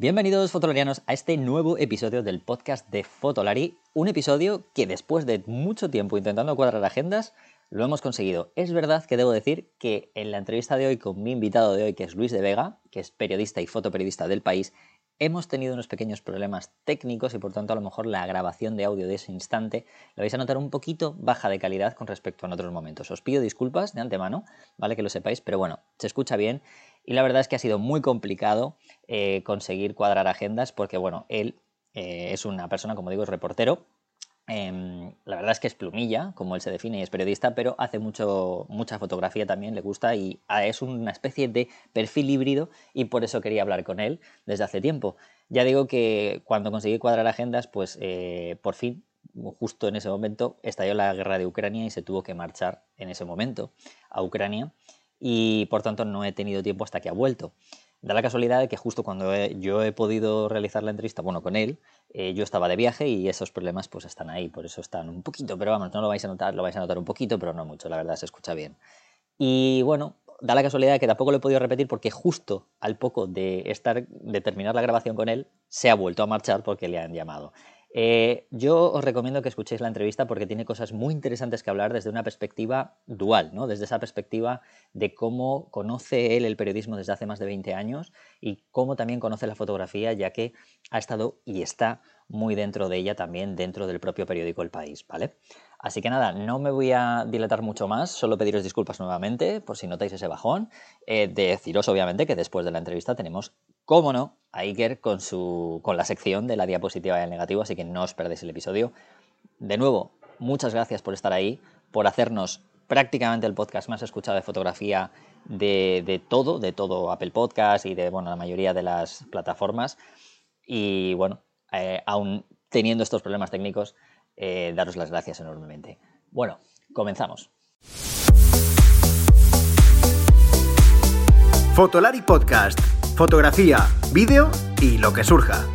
Bienvenidos fotolarianos a este nuevo episodio del podcast de Fotolari, un episodio que después de mucho tiempo intentando cuadrar agendas, lo hemos conseguido. Es verdad que debo decir que en la entrevista de hoy con mi invitado de hoy, que es Luis de Vega, que es periodista y fotoperiodista del país, hemos tenido unos pequeños problemas técnicos y por tanto a lo mejor la grabación de audio de ese instante la vais a notar un poquito baja de calidad con respecto a otros momentos. Os pido disculpas de antemano, ¿vale? Que lo sepáis, pero bueno, se escucha bien y la verdad es que ha sido muy complicado eh, conseguir cuadrar agendas porque, bueno, él eh, es una persona, como digo, es reportero. Em, la verdad es que es plumilla, como él se define, y es periodista, pero hace mucho, mucha fotografía también, le gusta y ah, es una especie de perfil híbrido y por eso quería hablar con él desde hace tiempo. Ya digo que cuando conseguí cuadrar agendas, pues eh, por fin, justo en ese momento, estalló la guerra de Ucrania y se tuvo que marchar en ese momento a Ucrania y por tanto no he tenido tiempo hasta que ha vuelto. Da la casualidad de que justo cuando yo he podido realizar la entrevista, bueno, con él, eh, yo estaba de viaje y esos problemas pues están ahí, por eso están un poquito, pero vamos, no lo vais a notar, lo vais a notar un poquito, pero no mucho, la verdad se escucha bien. Y bueno, da la casualidad de que tampoco lo he podido repetir porque justo al poco de estar de terminar la grabación con él se ha vuelto a marchar porque le han llamado. Eh, yo os recomiendo que escuchéis la entrevista porque tiene cosas muy interesantes que hablar desde una perspectiva dual, ¿no? desde esa perspectiva de cómo conoce él el periodismo desde hace más de 20 años y cómo también conoce la fotografía, ya que ha estado y está muy dentro de ella también, dentro del propio periódico El País, ¿vale? Así que nada, no me voy a dilatar mucho más, solo pediros disculpas nuevamente por si notáis ese bajón. Eh, deciros obviamente que después de la entrevista tenemos, cómo no, a Iker con, su, con la sección de la diapositiva del negativo, así que no os perdéis el episodio. De nuevo, muchas gracias por estar ahí, por hacernos prácticamente el podcast más escuchado de fotografía de, todo, de todo Apple Podcast y de bueno, la mayoría de las plataformas. Y bueno, eh, aún teniendo estos problemas técnicos, eh, daros las gracias enormemente. Bueno, comenzamos. Fotolari Podcast. Fotografía, vídeo y lo que surja.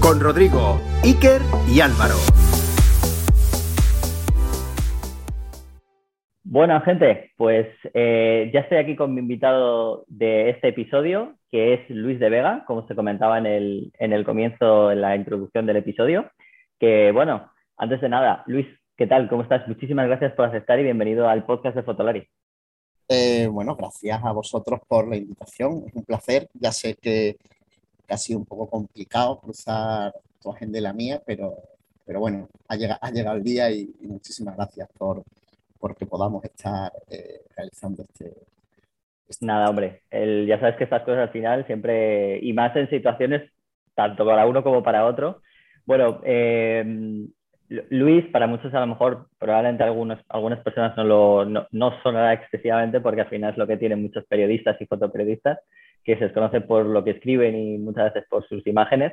Con Rodrigo, Iker y Álvaro. Bueno, gente, pues eh, ya estoy aquí con mi invitado de este episodio, que es Luis de Vega, como se comentaba en el, en el comienzo, en la introducción del episodio. Que bueno, antes de nada, Luis, ¿qué tal? ¿Cómo estás? Muchísimas gracias por aceptar y bienvenido al podcast de Fotolari. Eh, bueno, gracias a vosotros por la invitación. Es un placer. Ya sé que, ha sido un poco complicado cruzar tu agenda y la mía, pero, pero bueno, ha llegado, ha llegado el día y muchísimas gracias por, porque podamos estar eh, realizando este, Nada, hombre, ya sabes que estas cosas al final siempre, y más en situaciones tanto para uno como para otro. Bueno, eh, Luis, para muchos a lo mejor, probablemente algunos, algunas personas no lo no, no excesivamente porque al final es lo que tienen muchos periodistas y fotoperiodistas, que se desconoce por lo que escriben y muchas veces por sus imágenes.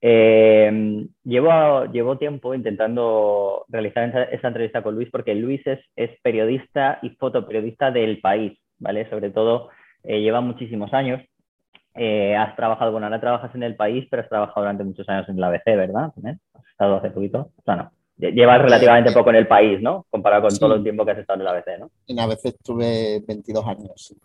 Eh, llevo, llevo tiempo intentando realizar esa, entrevista con Luis porque Luis es, periodista y fotoperiodista del país, ¿vale? Sobre todo eh, lleva muchísimos años. Eh, has trabajado, bueno, ahora trabajas en el país, pero has trabajado durante muchos años en la ABC, ¿verdad? ¿Has estado hace poquito? O sea, no. Llevas relativamente poco en el país, ¿no? Comparado con todo el tiempo que has estado en la ABC, ¿no? En la ABC estuve 22 años, sí.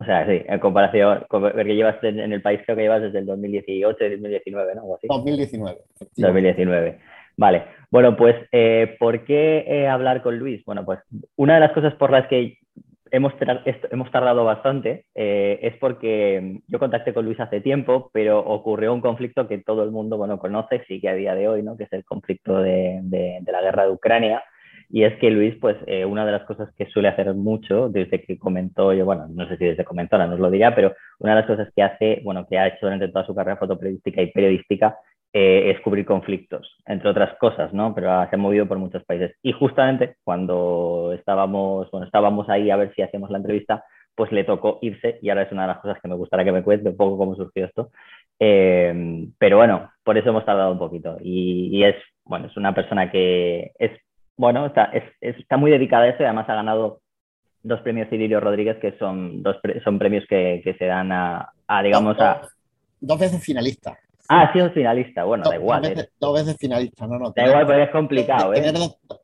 O sea, sí, en comparación, porque llevas en, el país, creo que llevas desde el 2018, 2019, ¿no? así. 2019. 2019. Vale. Bueno, pues, eh, ¿por qué eh, hablar con Luis? Bueno, pues una de las cosas por las que hemos, hemos tardado bastante eh, es porque yo contacté con Luis hace tiempo, pero ocurrió un conflicto que todo el mundo, bueno, conoce, sí que a día de hoy, ¿no? Que es el conflicto de, la guerra de Ucrania. Y es que Luis, pues eh, una de las cosas que suele hacer mucho desde que comentó, yo, bueno, no sé si desde comentó, no os lo diría, pero una de las cosas que hace, bueno, que ha hecho durante toda su carrera fotoperiodística y periodística eh, es cubrir conflictos, entre otras cosas, ¿no? Pero se ha movido por muchos países. Y justamente cuando estábamos, bueno, estábamos ahí a ver si hacíamos la entrevista, pues le tocó irse y ahora es una de las cosas que me gustaría que me cuente un poco cómo surgió esto. Eh, pero bueno, por eso hemos tardado un poquito. Y, es, bueno, es una persona que es bueno, está, muy dedicada a eso y además ha ganado dos premios Cirilio Rodríguez, que son, dos, son premios que, se dan a, digamos, a... Dos veces finalista. Ah, ha sido finalista, bueno, da igual. Dos veces, ¿eh? dos veces, finalista, no, no. Da igual, porque es complicado, ¿eh?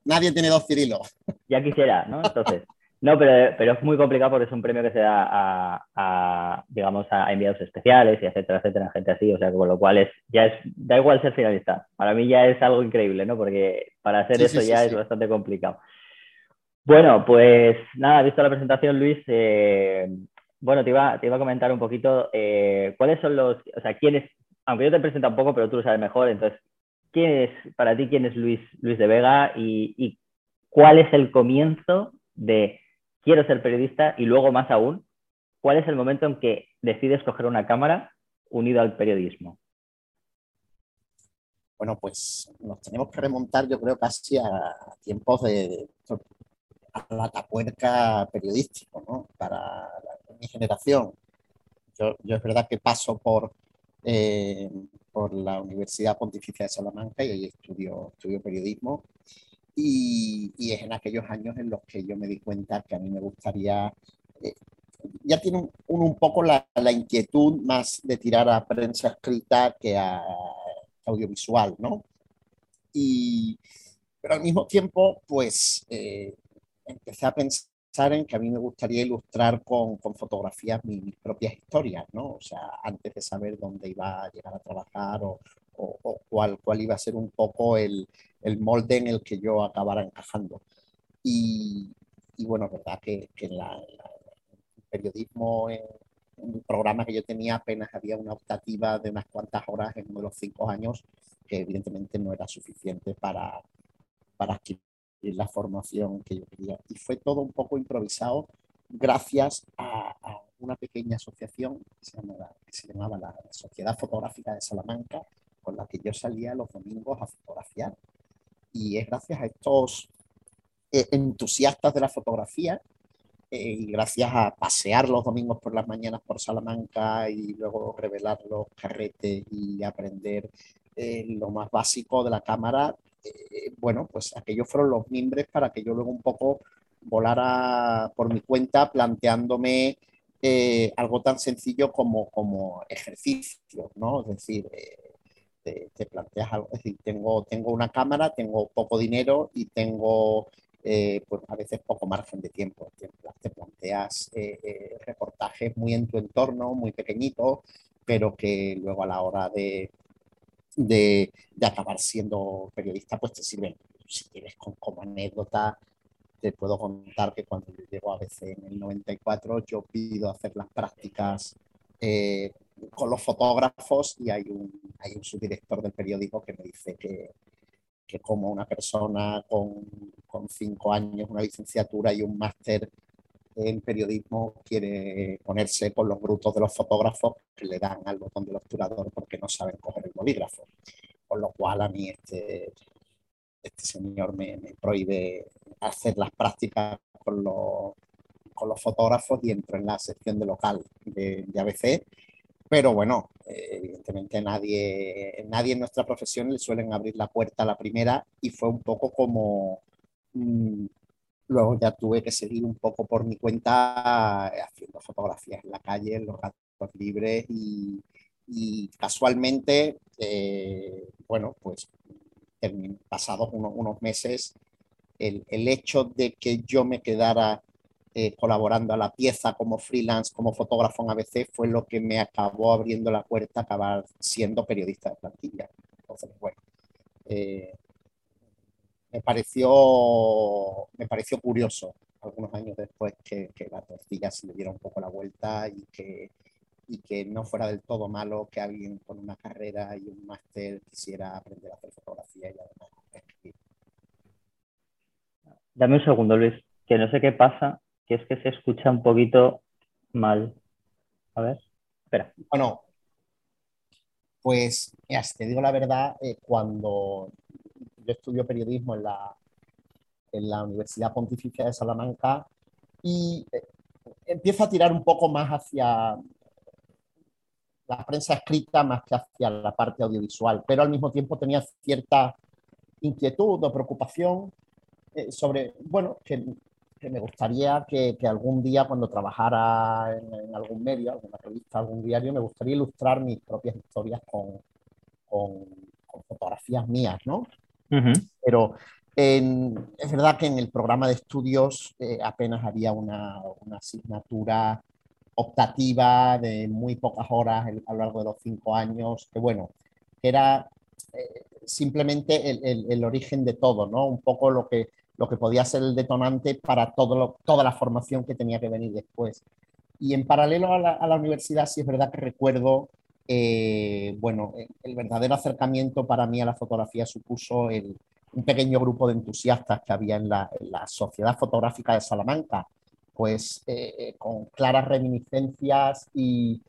nadie tiene dos Cirilos. Ya quisiera, ¿no? Entonces, No, pero, pero es muy complicado porque es un premio que se da a, digamos, a enviados especiales y etcétera, etcétera, gente así, o sea, con lo cual es, ya es, da igual ser finalista. Para mí ya es algo increíble, ¿no? Porque para hacer eso ya es bastante complicado. Bueno, pues nada, visto la presentación, Luis, eh, bueno, te iba, te iba a comentar un poquito eh, cuáles son los, o sea, quiénes, aunque yo te presento un poco, pero tú lo sabes mejor, entonces, ¿quién es, para ti, quién es Luis, Luis de Vega y, cuál es el comienzo de quiero ser periodista y luego más aún, ¿cuál es el momento en que decides coger una cámara unido al periodismo? Bueno, pues nos tenemos que remontar, yo creo, casi a tiempos de, la tapuerca periodístico, ¿no? Para mi generación. Yo, es verdad que paso por, eh, por la Universidad Pontificia de Salamanca y ahí estudio, estudio periodismo y, es en aquellos años en los que yo me di cuenta que a mí me gustaría, eh, ya tiene un, un poco la, la, inquietud más de tirar a prensa escrita que a audiovisual, ¿no? Y, pero al mismo tiempo, pues eh, empecé a pensar en que a mí me gustaría ilustrar con, con fotografías mis, mis, propias historias, ¿no? O sea, antes de saber dónde iba a llegar a trabajar o, o, cuál, cuál, iba a ser un poco el, el, molde en el que yo acabara encajando. Y, y bueno, verdad que, que en, la, el periodismo, en, un programa que yo tenía apenas había una optativa de unas cuantas horas en uno de los cinco años, que evidentemente no era suficiente para, para adquirir la formación que yo quería. Y fue todo un poco improvisado gracias a, una pequeña asociación que se, llamaba, que se llamaba la Sociedad Fotográfica de Salamanca, con la que yo salía los domingos a fotografiar. Y es gracias a estos eh, entusiastas de la fotografía eh, y gracias a pasear los domingos por las mañanas por Salamanca y luego revelar los carretes y aprender eh, lo más básico de la cámara, bueno, pues aquellos fueron los mimbres para que yo luego un poco volara por mi cuenta planteándome algo tan sencillo como, como ejercicio, ¿no? Es decir, te, planteas algo, es decir, tengo, tengo una cámara, tengo poco dinero y tengo eh, pues a veces poco margen de tiempo. Te, planteas eh, eh, reportajes muy en tu entorno, muy pequeñitos, pero que luego a la hora de, de, de acabar siendo periodista, pues te sirven. Si quieres como anécdota, te puedo contar que cuando yo llego a veces en el 94, yo pido hacer las prácticas eh, con los fotógrafos y hay un, hay un subdirector del periódico que me dice que, que como una persona con, con, cinco años, una licenciatura y un máster en periodismo quiere ponerse con los brutos de los fotógrafos que le dan al botón del obturador porque no saben coger el bolígrafo. Con lo cual a mí este, este señor me, me prohíbe hacer las prácticas con los, con los fotógrafos y entro en la sección de local de, de ABC pero bueno, evidentemente nadie, nadie en nuestra profesión le suelen abrir la puerta a la primera y fue un poco como... Mmm, luego ya tuve que seguir un poco por mi cuenta eh, haciendo fotografías en la calle, en los gatos libres y, casualmente, eh, bueno, pues pasados unos, unos meses, el, el, hecho de que yo me quedara eh, colaborando a la pieza como freelance, como fotógrafo en ABC, fue lo que me acabó abriendo la puerta a acabar siendo periodista de plantilla. Entonces, bueno, me, pareció, me pareció curioso algunos años después que, que, la tortilla se le diera un poco la vuelta y que, y que no fuera del todo malo que alguien con una carrera y un máster quisiera aprender a hacer fotografía y además escribir. Dame un segundo, Luis, que no sé qué pasa, que es que se escucha un poquito mal. A ver, espera. Bueno, pues, ya, te digo la verdad, eh, cuando yo estudio periodismo en la, en la Universidad Pontificia de Salamanca y eh, empiezo a tirar un poco más hacia la prensa escrita más que hacia la parte audiovisual, pero al mismo tiempo tenía cierta inquietud o preocupación eh, sobre, bueno, que me gustaría que, que, algún día cuando trabajara en, algún medio, alguna revista, algún diario, me gustaría ilustrar mis propias historias con, con, con fotografías mías, ¿no? Uh -huh. Pero es verdad que en el programa de estudios eh, apenas había una, asignatura optativa de muy pocas horas a lo largo de los cinco años, que bueno, era eh, simplemente el, origen de todo, ¿no? Un poco lo que, lo que podía ser el detonante para todo toda la formación que tenía que venir después. Y en paralelo a la, universidad, sí es verdad que recuerdo, eh, bueno, el verdadero acercamiento para mí a la fotografía supuso el, un pequeño grupo de entusiastas que había en la, Sociedad Fotográfica de Salamanca, pues eh, eh, con claras reminiscencias y,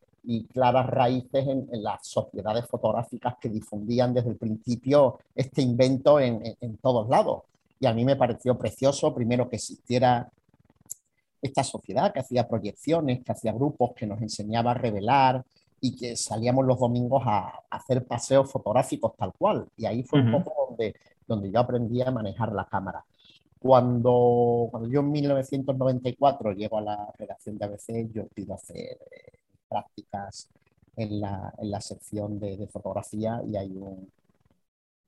claras raíces en, las sociedades fotográficas que difundían desde el principio este invento en, todos lados. Y a mí me pareció precioso, primero, que existiera esta sociedad que hacía proyecciones, que hacía grupos, que nos enseñaba a revelar y que salíamos los domingos a, hacer paseos fotográficos tal cual. Y ahí fue un poco donde donde yo aprendí a manejar la cámara. Cuando, cuando yo en 1994 llego a la redacción de ABC, yo pido hacer eh, prácticas en la, en la sección de, de, fotografía y hay un,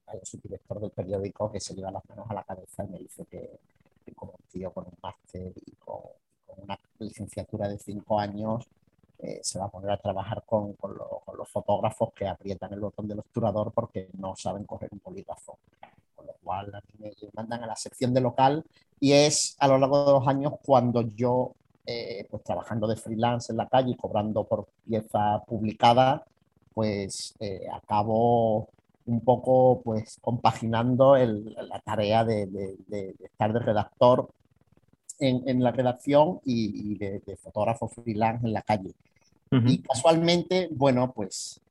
hay un subdirector del periódico que se lleva las manos a la cabeza y me dice que, como un tío con un máster y con, una licenciatura de cinco años eh, se va a poner a trabajar con, con, con, los fotógrafos que aprietan el botón del obturador porque no saben coger un bolígrafo. Lo cual me mandan a la sección de local y es a lo largo de los años cuando yo, eh, pues trabajando de freelance en la calle y cobrando por pieza publicada, pues eh, acabo un poco pues compaginando la tarea de, estar de redactor en, la redacción y, de, fotógrafo freelance en la calle. Y casualmente, bueno, pues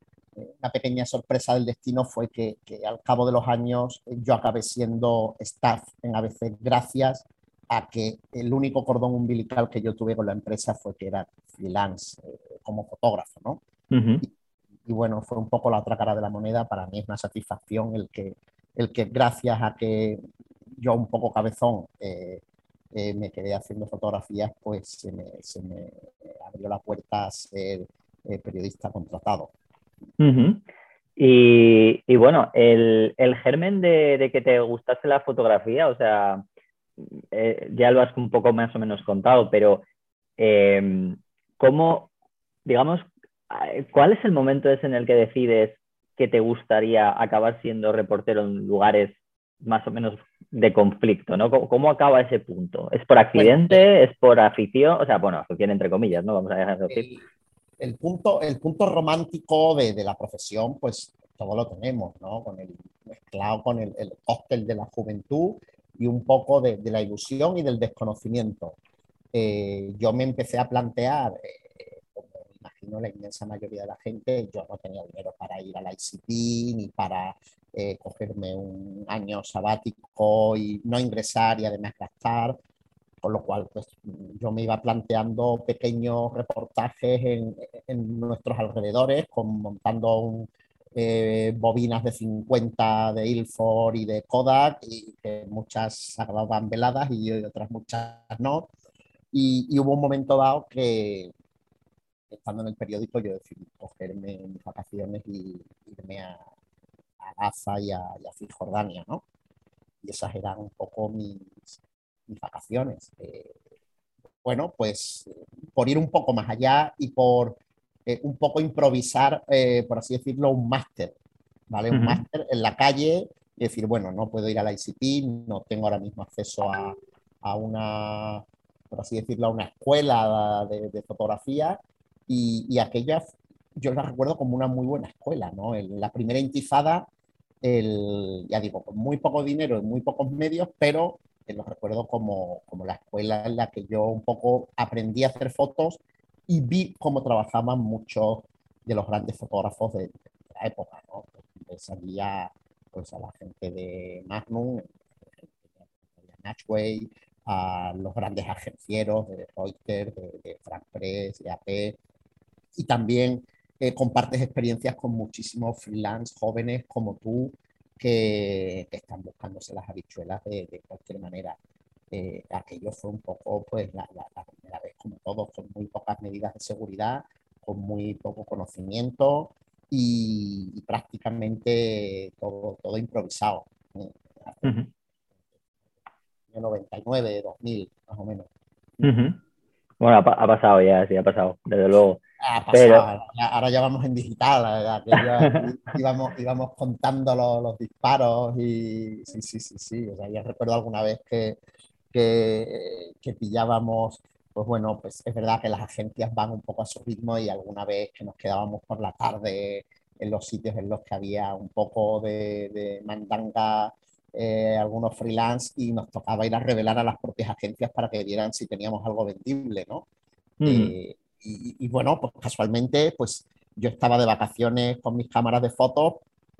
una pequeña sorpresa del destino fue que, al cabo de los años eh, yo acabé siendo staff en ABC gracias a que el único cordón umbilical que yo tuve con la empresa fue que era freelance eh, como fotógrafo, ¿no? y, bueno, fue un poco la otra cara de la moneda. Para mí es una satisfacción el que, el que gracias a que yo un poco cabezón eh, me quedé haciendo fotografías, pues se me, se me abrió la puerta a ser periodista contratado. Y, bueno, el, germen de, que te gustase la fotografía, o sea, eh, ya lo has un poco más o menos contado, pero eh, ¿cómo, digamos, cuál es el momento ese en el que decides que te gustaría acabar siendo reportero en lugares más o menos de conflicto, ¿no? ¿Cómo, acaba ese punto? ¿Es por accidente? ¿Es por afición? O sea, bueno, afición entre comillas, ¿no? Vamos a dejar de decir el punto, el punto romántico de, de, la profesión, pues todo lo tenemos, ¿no? Con el mezclado con el, el cóctel de la juventud y un poco de, de la ilusión y del desconocimiento. Eh, yo me empecé a plantear, eh, imagino la inmensa mayoría de la gente, yo no tenía dinero para ir al ICP ni para eh, cogerme un año sabático y no ingresar y además gastar con lo cual pues, yo me iba planteando pequeños reportajes en, en nuestros alrededores, con, montando eh, bobinas de 50 de Ilford y de Kodak, y que muchas acababan veladas y otras muchas no. Y, y, hubo un momento dado que, estando en el periódico, yo decidí cogerme mis vacaciones y irme a, a Gaza y a, y a Cisjordania, ¿no? Y esas eran un poco mis, mis vacaciones. Eh, bueno, pues por ir un poco más allá y por eh, un poco improvisar, eh, por así decirlo, un máster, ¿vale? Un máster en la calle y decir, bueno, no puedo ir a la ICP, no tengo ahora mismo acceso a, a una, por así decirlo, a una escuela de, fotografía y, y, aquella yo la recuerdo como una muy buena escuela, ¿no? En la primera intifada, el, ya digo, con muy poco dinero y muy pocos medios, pero lo recuerdo como, como la escuela en la que yo un poco aprendí a hacer fotos y vi cómo trabajaban muchos de los grandes fotógrafos de, la época, ¿no? salía pues, a la gente de Magnum, de Natchway, a los grandes agencieros de Reuters, de, de Frank Press, de AP, y también eh, compartes experiencias con muchísimos freelance jóvenes como tú, que, están buscándose las habichuelas de, cualquier manera. Eh, aquello fue un poco pues la, primera vez como todo, con muy pocas medidas de seguridad, con muy poco conocimiento y, prácticamente todo, todo improvisado. año 99, 2000, más o menos. Bueno, ha, pasado ya, sí, ha pasado, desde luego. Ha pasado, ahora ya vamos en digital, íbamos, íbamos contando los, disparos y sí, sí, sí, sí. O sea, ya recuerdo alguna vez que, que, que pillábamos pues bueno, pues es verdad que las agencias van un poco a su ritmo y alguna vez que nos quedábamos por la tarde en los sitios en los que había un poco de, mandanga, eh, algunos freelance y nos tocaba ir a revelar a las propias agencias para que vieran si teníamos algo vendible, ¿no? Eh, y, bueno, pues casualmente, pues yo estaba de vacaciones con mis cámaras de fotos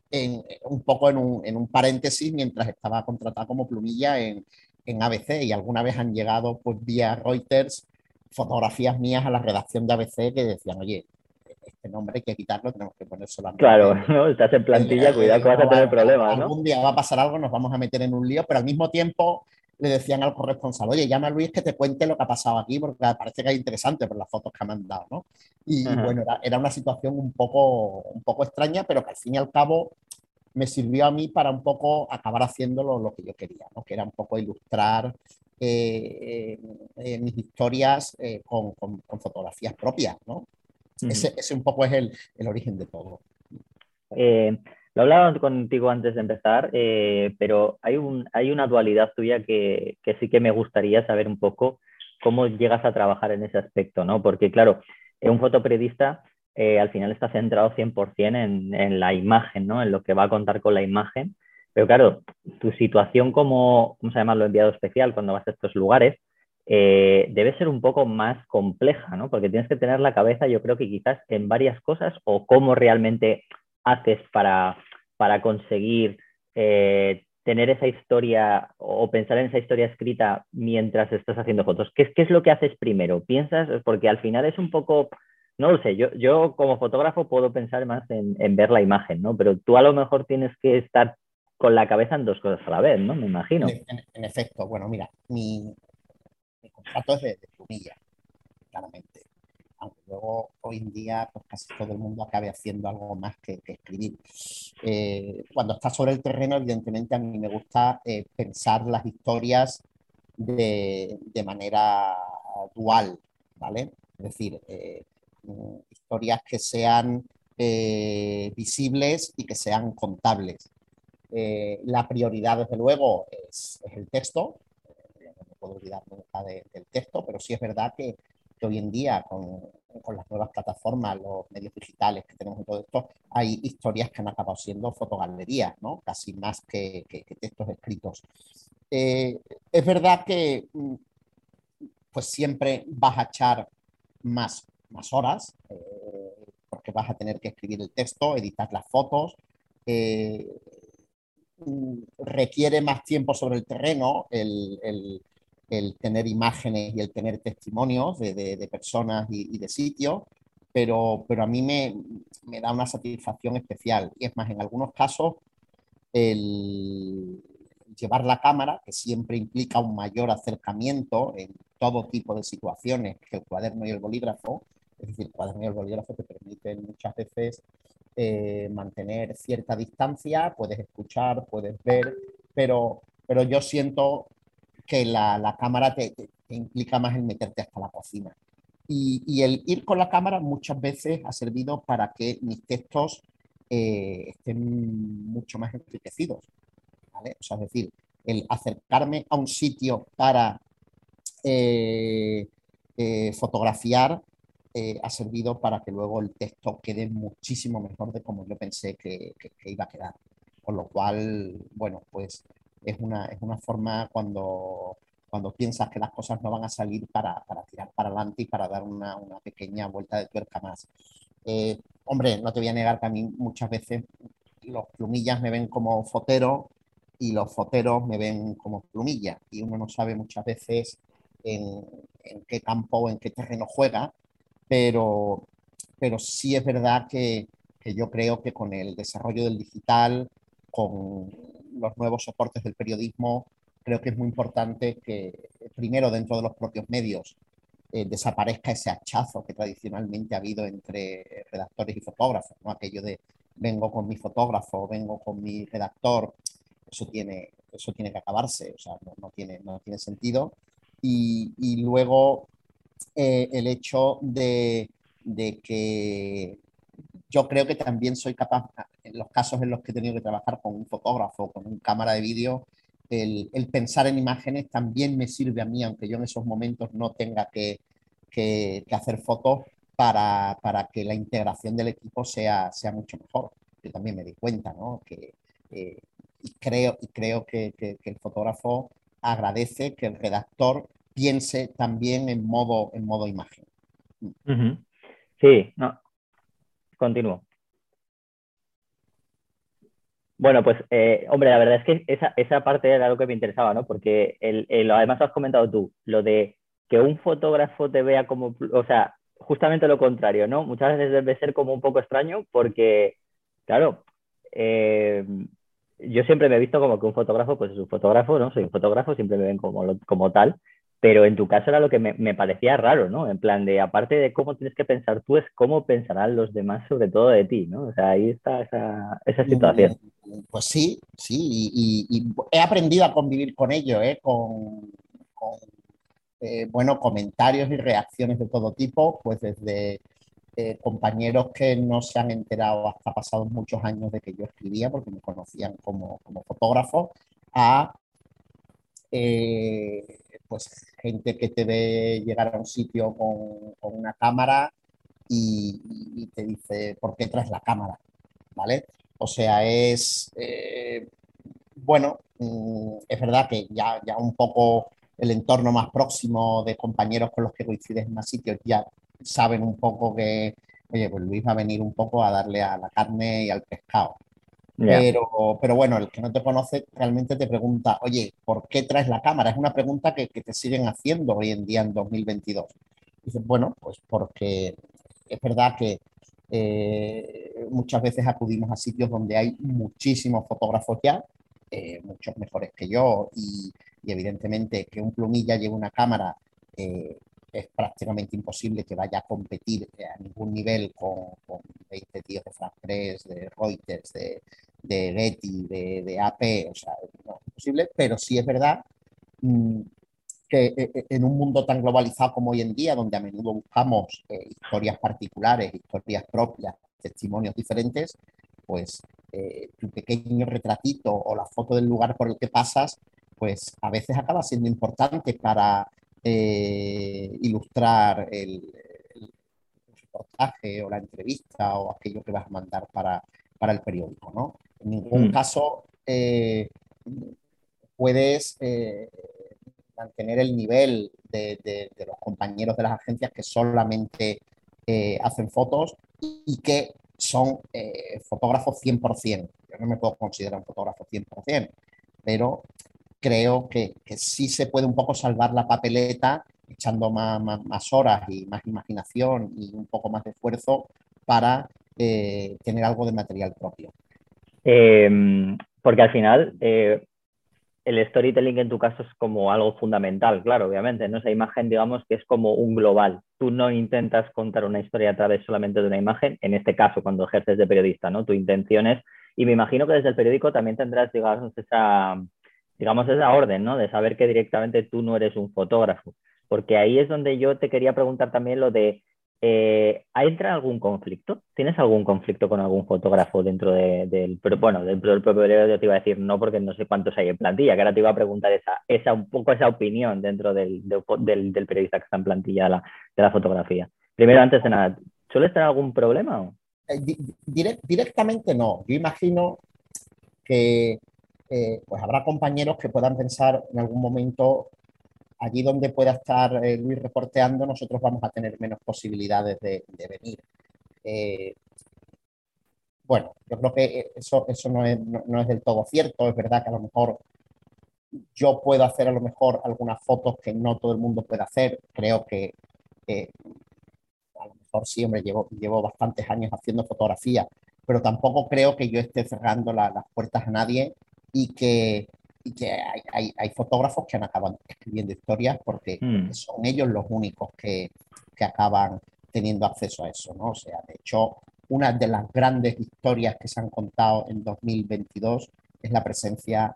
en, un poco en un, en un paréntesis mientras estaba contratada como plumilla en, en ABC y alguna vez han llegado pues vía Reuters fotografías mías a la redacción de ABC que decían, oye, este nombre hay que quitarlo, tenemos que poner solamente. Claro, ¿no? estás en plantilla, cuidado que vas a tener problemas. ¿no? Algún día va a pasar algo, nos vamos a meter en un lío, pero al mismo tiempo le decían al corresponsal, oye, llama a Luis que te cuente lo que ha pasado aquí, porque parece que es interesante por las fotos que me han dado, ¿no? Y bueno, era, era, una situación un poco, un poco extraña, pero que al fin y al cabo me sirvió a mí para un poco acabar haciendo lo, que yo quería, ¿no? que era un poco ilustrar eh, eh, mis historias eh, con, fotografías propias. ¿no? Ese, ese, un poco es el, el origen de todo. lo hablaba contigo antes de empezar, pero hay, un, hay una dualidad tuya que, que sí que me gustaría saber un poco cómo llegas a trabajar en ese aspecto, ¿no? Porque claro, un fotoperiodista eh, al final está centrado 100% en, en, la imagen, ¿no? en lo que va a contar con la imagen. Pero claro, tu situación como, ¿cómo se llama? Lo enviado especial cuando vas a estos lugares, eh, debe ser un poco más compleja, ¿no? Porque tienes que tener la cabeza, yo creo que quizás en varias cosas o cómo realmente haces para, para conseguir eh, tener esa historia o pensar en esa historia escrita mientras estás haciendo fotos. ¿Qué, ¿Qué, es lo que haces primero? ¿Piensas? Porque al final es un poco no lo sé, yo, yo como fotógrafo puedo pensar más en, ver la imagen, ¿no? Pero tú a lo mejor tienes que estar con la cabeza en dos cosas a la vez, ¿no? Me imagino. En, efecto, bueno, mira, mi, contrato es de, plumilla, claramente. Aunque luego hoy en día pues casi todo el mundo acabe haciendo algo más que, escribir. Eh, cuando estás sobre el terreno, evidentemente a mí me gusta eh, pensar las historias de, de, manera dual, ¿vale? Es decir, eh, historias que sean visibles y que sean contables. La prioridad, desde luego, es, el texto. Eh, puedo olvidar nunca del texto, pero sí es verdad que, hoy en día, con, las nuevas plataformas, los medios digitales que tenemos en todo esto, hay historias que han acabado siendo fotogalerías, ¿no? casi más que, textos escritos. es verdad que mm, pues siempre vas a echar más más horas, eh, porque vas a tener que escribir el texto, editar las fotos. Eh, mm, requiere más tiempo sobre el terreno el, tener imágenes y el tener testimonios de, personas y, de sitios, pero, pero a mí me, me, da una satisfacción especial. Y es más, en algunos casos, el llevar la cámara, que siempre implica un mayor acercamiento en todo tipo de situaciones que el cuaderno y el bolígrafo, es decir, el cuaderno y el bolígrafo te permiten muchas veces eh, mantener cierta distancia, puedes escuchar, puedes ver, pero, pero yo siento que la, la cámara te, implica más el meterte hasta la cocina. Y, y, el ir con la cámara muchas veces ha servido para que mis textos eh, estén mucho más enriquecidos. ¿vale? O sea, es decir, el acercarme a un sitio para eh, fotografiar eh, ha servido para que luego el texto quede muchísimo mejor de como yo pensé que, iba a quedar. Con lo cual, bueno, pues es una, es una forma cuando, cuando piensas que las cosas no van a salir para, tirar para adelante y para dar una, pequeña vuelta de tuerca más. Eh, hombre, no te voy a negar que a mí muchas veces los plumillas me ven como fotero y los foteros me ven como plumilla y uno no sabe muchas veces en, en qué campo o en qué terreno juega pero, pero sí es verdad que, que yo creo que con el desarrollo del digital, con los nuevos soportes del periodismo, creo que es muy importante que primero dentro de los propios medios eh, desaparezca ese hachazo que tradicionalmente ha habido entre redactores y fotógrafos, ¿no? aquello de vengo con mi fotógrafo, vengo con mi redactor, eso tiene, eso tiene que acabarse, o sea, no, tiene, no tiene sentido. Y, y luego eh, el hecho de, de, que yo creo que también soy capaz, en los casos en los que he tenido que trabajar con un fotógrafo, con un cámara de vídeo, el, pensar en imágenes también me sirve a mí, aunque yo en esos momentos no tenga que, que, hacer fotos para, para, que la integración del equipo sea, sea mucho mejor. Yo también me di cuenta, ¿no? Que, eh, y creo, y creo que, que, el fotógrafo agradece que el redactor piense también en modo, en modo imagen. Sí, no. Continúo. Bueno, pues, eh, hombre, la verdad es que esa, esa, parte era lo que me interesaba, ¿no? Porque el, el, además has comentado tú, lo de que un fotógrafo te vea como, o sea, justamente lo contrario, ¿no? Muchas veces debe ser como un poco extraño porque, claro, eh, yo siempre me he visto como que un fotógrafo, pues es un fotógrafo, ¿no? Soy un fotógrafo, siempre me ven como, como tal, pero en tu caso era lo que me, me, parecía raro, ¿no? En plan de, aparte de cómo tienes que pensar tú, es cómo pensarán los demás sobre todo de ti, ¿no? O sea, ahí está esa, esa situación. Pues sí, sí, y, he aprendido a convivir con ello, ¿eh? Con, con eh, bueno, comentarios y reacciones de todo tipo, pues desde eh, compañeros que no se han enterado hasta pasados muchos años de que yo escribía, porque me conocían como, como fotógrafo, a eh, pues gente que te ve llegar a un sitio con, una cámara y, y, te dice, ¿por qué traes la cámara? ¿Vale? O sea, es, eh, bueno, mm, es verdad que ya, ya un poco el entorno más próximo de compañeros con los que coincides en más sitios ya saben un poco que, oye, pues Luis va a venir un poco a darle a la carne y al pescado. Pero, pero bueno, el que no te conoce realmente te pregunta, oye, ¿por qué traes la cámara? Es una pregunta que, te siguen haciendo hoy en día en 2022. Dices, bueno, pues porque es verdad que eh, muchas veces acudimos a sitios donde hay muchísimos fotógrafos ya, eh, muchos mejores que yo, y, y, evidentemente que un plumilla lleve una cámara eh, es prácticamente imposible que vaya a competir a ningún nivel con, con 20 tíos de Frank Press, de Reuters, de, de Getty, de, de, AP, o sea, no es imposible, pero sí es verdad mm, que eh, eh, en un mundo tan globalizado como hoy en día, donde a menudo buscamos eh, historias particulares, historias propias, testimonios diferentes, pues tu pequeño retratito o la foto del lugar por el que pasas, pues a veces acaba siendo importante para ilustrar el, el, reportaje o la entrevista o aquello que vas a mandar para, para el periódico, ¿no? En ningún mm. caso eh, puedes eh, mantener el nivel de, los compañeros de las agencias que solamente eh, hacen fotos y que son fotógrafos 100%. Yo no me puedo considerar un fotógrafo 100%, pero creo que, sí se puede un poco salvar la papeleta echando más, más, horas y más imaginación y un poco más de esfuerzo para tener algo de material propio. Em, porque al final eh, el storytelling en tu caso es como algo fundamental, claro, obviamente, ¿no? Esa imagen, digamos, que es como un global. Tú no intentas contar una historia a través solamente de una imagen, en este caso, cuando ejerces de periodista, ¿no? Tu intención es, y me imagino que desde el periódico también tendrás, digamos, esa, digamos, esa orden, ¿no? De saber que directamente tú no eres un fotógrafo. Porque ahí es donde yo te quería preguntar también lo de eh, ¿Entra algún conflicto? ¿Tienes algún conflicto con algún fotógrafo dentro del, bueno, dentro del propio periódico? Te iba a decir no porque no sé cuántos hay en plantilla, que ahora te iba a preguntar esa, esa un poco esa opinión dentro del, del, periodista que está en plantilla de la, de fotografía. Primero, antes de nada, ¿sueles tener algún problema? Eh, directamente no. Yo imagino que eh, pues habrá compañeros que puedan pensar en algún momento allí donde pueda estar eh, Luis reporteando, nosotros vamos a tener menos posibilidades de, venir. Eh, bueno, yo creo que eso, eso no, es, no, es del todo cierto. Es verdad que a lo mejor yo puedo hacer a lo mejor algunas fotos que no todo el mundo puede hacer. Creo que a lo mejor sí, hombre, llevo, llevo bastantes años haciendo fotografía, pero tampoco creo que yo esté cerrando las puertas a nadie y que y que hay, hay, fotógrafos que han acabado escribiendo historias porque mm. son ellos los únicos que, que, acaban teniendo acceso a eso, ¿no? O sea, de hecho, una de las grandes historias que se han contado en 2022 es la presencia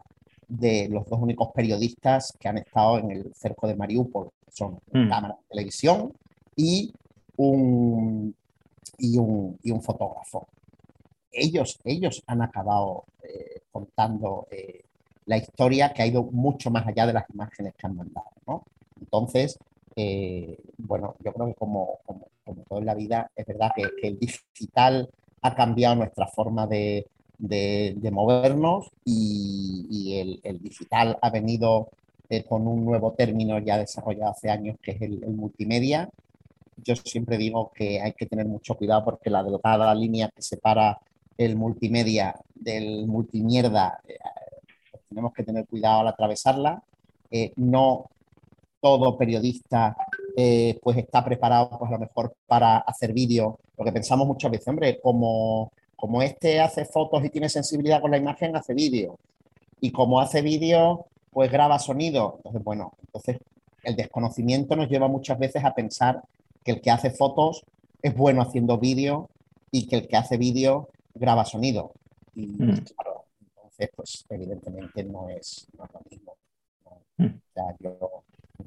de los dos únicos periodistas que han estado en el cerco de Mariupol, que son Mm. cámara de televisión y un, y un, y un fotógrafo. Ellos, ellos han acabado eh, contando eh, la historia que ha ido mucho más allá de las imágenes que han mandado. ¿no? Entonces, eh, bueno, yo creo que como, como, como todo en la vida, es verdad que, que el digital ha cambiado nuestra forma de, de, de movernos y, y el, el, digital ha venido eh, con un nuevo término ya desarrollado hace años, que es el, el, multimedia. Yo siempre digo que hay que tener mucho cuidado porque la delgada línea que separa el multimedia del multimierda, eh, tenemos que tener cuidado al atravesarla. Eh, no todo periodista eh, pues está preparado pues a lo mejor para hacer vídeo, porque pensamos muchas veces, hombre, como, como este hace fotos y tiene sensibilidad con la imagen, hace vídeo. Y como hace vídeo, pues graba sonido. Entonces, bueno, entonces el desconocimiento nos lleva muchas veces a pensar que el que hace fotos es bueno haciendo vídeo y que el que hace vídeo graba sonido. Y mm. claro, entonces, pues evidentemente no es, no es lo mismo. ¿no? Mm. O sea, yo,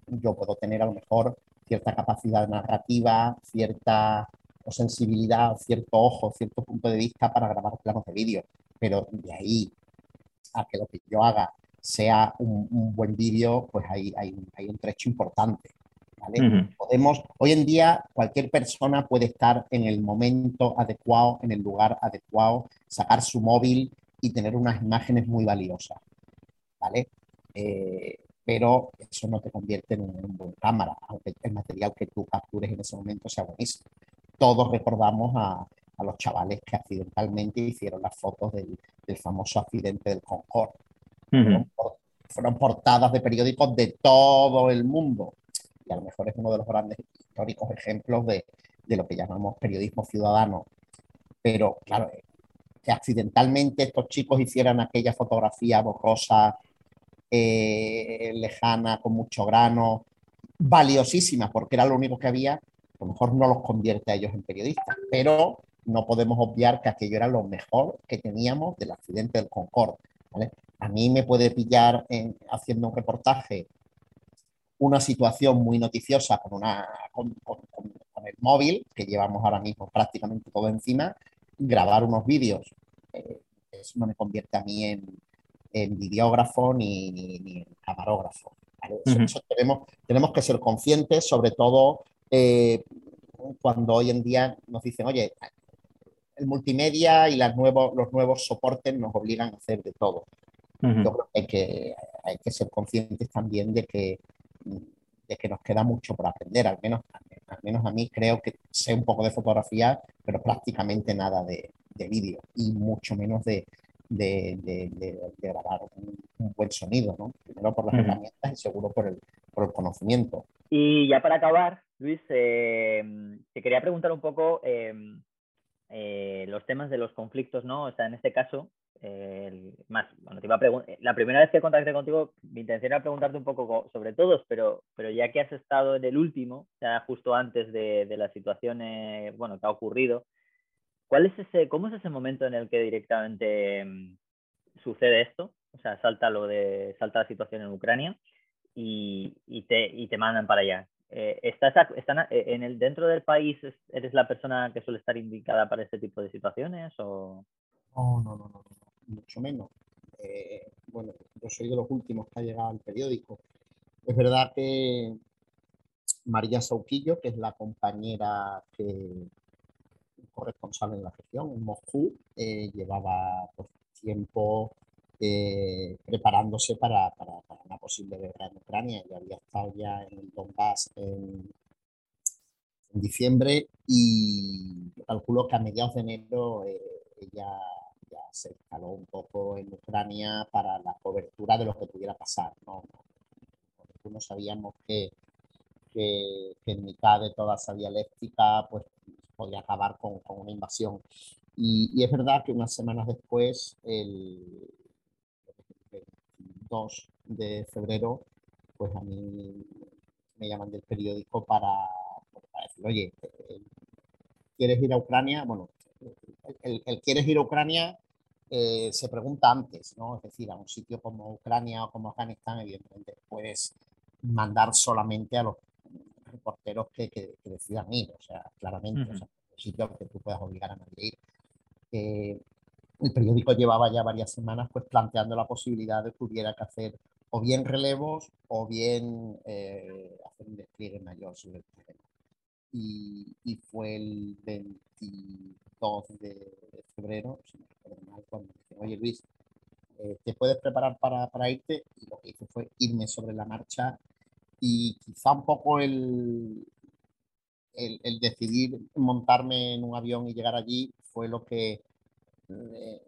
yo puedo tener a lo mejor cierta capacidad narrativa, cierta o sensibilidad, o cierto ojo, cierto punto de vista para grabar planos de vídeo, pero de ahí a que lo que yo haga sea un, un buen vídeo, pues hay, hay, hay, un trecho importante. ¿vale? Uh -huh. Podemos, hoy en día cualquier persona puede estar en el momento adecuado, en el lugar adecuado, sacar su móvil y tener unas imágenes muy valiosas. ¿vale? Eh, pero eso no te convierte en un, en un, buen cámara, aunque el material que tú captures en ese momento sea buenísimo. Todos recordamos a, a los chavales que accidentalmente hicieron las fotos del, del famoso accidente del Concorde. Uh -huh. fueron, fueron, portadas de periódicos de todo el mundo. Y a lo mejor es uno de los grandes históricos ejemplos de, de lo que llamamos periodismo ciudadano. Pero claro, que accidentalmente estos chicos hicieran aquella fotografía borrosa, eh, lejana, con mucho grano, valiosísima, porque era lo único que había, a lo mejor no los convierte a ellos en periodistas, pero no podemos obviar que aquello era lo mejor que teníamos del accidente del Concorde. A mí me puede pillar en, haciendo un reportaje una situación muy noticiosa con, una, con, el móvil, que llevamos ahora mismo prácticamente todo encima, grabar unos vídeos. Eh, eso no me convierte a mí en, en videógrafo ni, ni, ni en camarógrafo. ¿vale? Eso, uh -huh. eso tenemos, tenemos que ser conscientes, sobre todo eh, cuando hoy en día nos dicen, oye, el multimedia y las nuevos, los nuevos soportes nos obligan a hacer de todo. Uh -huh. Yo creo que hay, que hay que ser conscientes también de que, de que nos queda mucho por aprender, al menos, al menos a mí creo que sé un poco de fotografía, pero prácticamente nada de, de vídeo y mucho menos de, de, de, de, de grabar un, un, buen sonido, ¿no? Primero por las uh -huh. herramientas y seguro por el, por el conocimiento. Y ya para acabar, Luis, eh, te quería preguntar un poco eh, eh, los temas de los conflictos, ¿no? O sea, en este caso, más, bueno, te iba a la primera vez que contacté contigo, mi intención era preguntarte un poco sobre todos, pero, pero ya que has estado en el último, sea, justo antes de, de la situación, bueno, que ha ocurrido, ¿Cuál es ese, cómo es ese momento en el que directamente um, sucede esto? O sea, salta lo de, salta la situación en Ucrania y, y, te, y te mandan para allá. Eh, ¿estás, están, en el, dentro del país eres la persona que suele estar indicada para este tipo de situaciones o...? No, no, no mucho menos. Eh, bueno, yo soy de los últimos que ha llegado al periódico. Es verdad que María Sauquillo, que es la compañera que, corresponsal en la región, en Moscú, eh, llevaba pues, tiempo eh, preparándose para, para, una posible guerra en Ucrania y había estado ya en el Donbass en, diciembre y calculo que a mediados de enero ella ya se instaló un poco en Ucrania para la cobertura de lo que pudiera pasar. No, no, sabíamos que, que, que, en mitad de toda esa dialéctica pues podía acabar con, con una invasión. Y, y, es verdad que unas semanas después, el, el 2 de febrero, pues a mí me llaman del periódico para, para decir, oye, ¿quieres ir a Ucrania? Bueno, el, el, el quieres ir a Ucrania eh, se pregunta antes, ¿no? Es decir, a un sitio como Ucrania o como Afganistán, evidentemente puedes mandar solamente a los reporteros que, decidan ir, o sea, claramente, o sea, un sitio que tú puedas obligar a nadie a ir. Eh, el periódico llevaba ya varias semanas pues planteando la posibilidad de que hubiera que hacer o bien relevos o bien eh, hacer un despliegue mayor sobre el terreno. Y, y, fue el 22 de, febrero, si no recuerdo mal, cuando me dije, oye Luis, eh, ¿te puedes preparar para, para, irte? Y lo que hice fue irme sobre la marcha y quizá un poco el, el, el decidir montarme en un avión y llegar allí fue lo que me,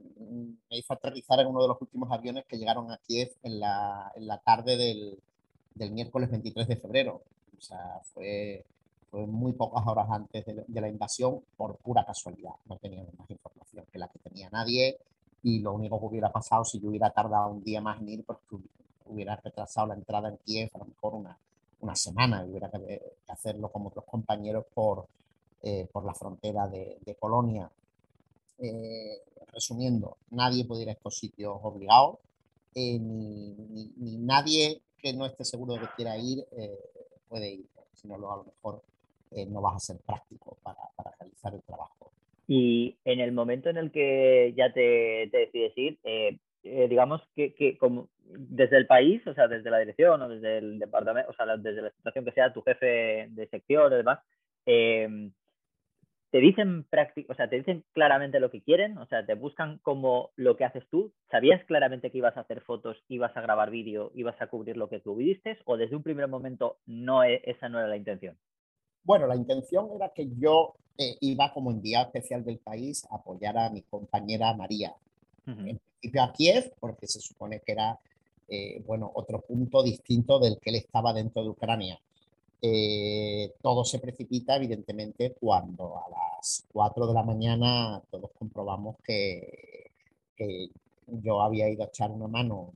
hizo aterrizar en uno de los últimos aviones que llegaron a Kiev en la, en la tarde del, del, miércoles 23 de febrero. O sea, fue, fue muy pocas horas antes de, de, la invasión por pura casualidad. No teníamos más información que la que tenía nadie y lo único que hubiera pasado si yo hubiera tardado un día más en ir, pues hubiera retrasado la entrada en Kiev a lo mejor una, una semana y hubiera que, hacerlo como otros compañeros por, eh, por la frontera de, de Polonia eh, resumiendo, nadie puede ir a estos sitios obligados, eh, ni, nadie que no esté seguro de que quiera ir eh, puede ir, si no, a lo mejor no vas a ser práctico para, para, realizar el trabajo. Y en el momento en el que ya te, te decides ir, digamos que, que, como desde el país, o sea, desde la dirección o desde el departamento, o sea, desde la situación que sea tu jefe de sección o demás, eh, te dicen práctico, o sea, te dicen claramente lo que quieren, o sea, te buscan como lo que haces tú. ¿Sabías claramente que ibas a hacer fotos, ibas a grabar vídeo, ibas a cubrir lo que tú? ¿O desde un primer momento no e, esa no era la intención? Bueno, la intención era que yo eh, iba como enviado especial del país a apoyar a mi compañera María. En principio a Kiev, porque se supone que era, eh, bueno, otro punto distinto del que él estaba dentro de Ucrania. Eh, todo se precipita, evidentemente, cuando a las 4 de la mañana todos comprobamos que, yo había ido a echar una mano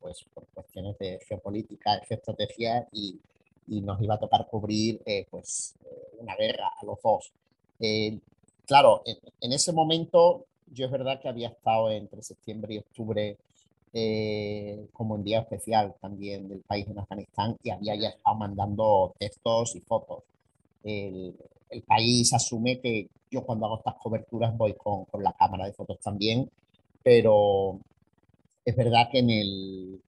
pues, por cuestiones de geopolítica, de estrategia, y, y nos iba a tocar cubrir eh, pues, eh, una guerra a los dos. claro, en, en, ese momento yo es verdad que había estado entre septiembre y octubre eh, como enviado especial también del país en Afganistán y había ya estado mandando textos y fotos. El, el país asume que yo cuando hago estas coberturas voy con, con, la cámara de fotos también, pero es verdad que en el,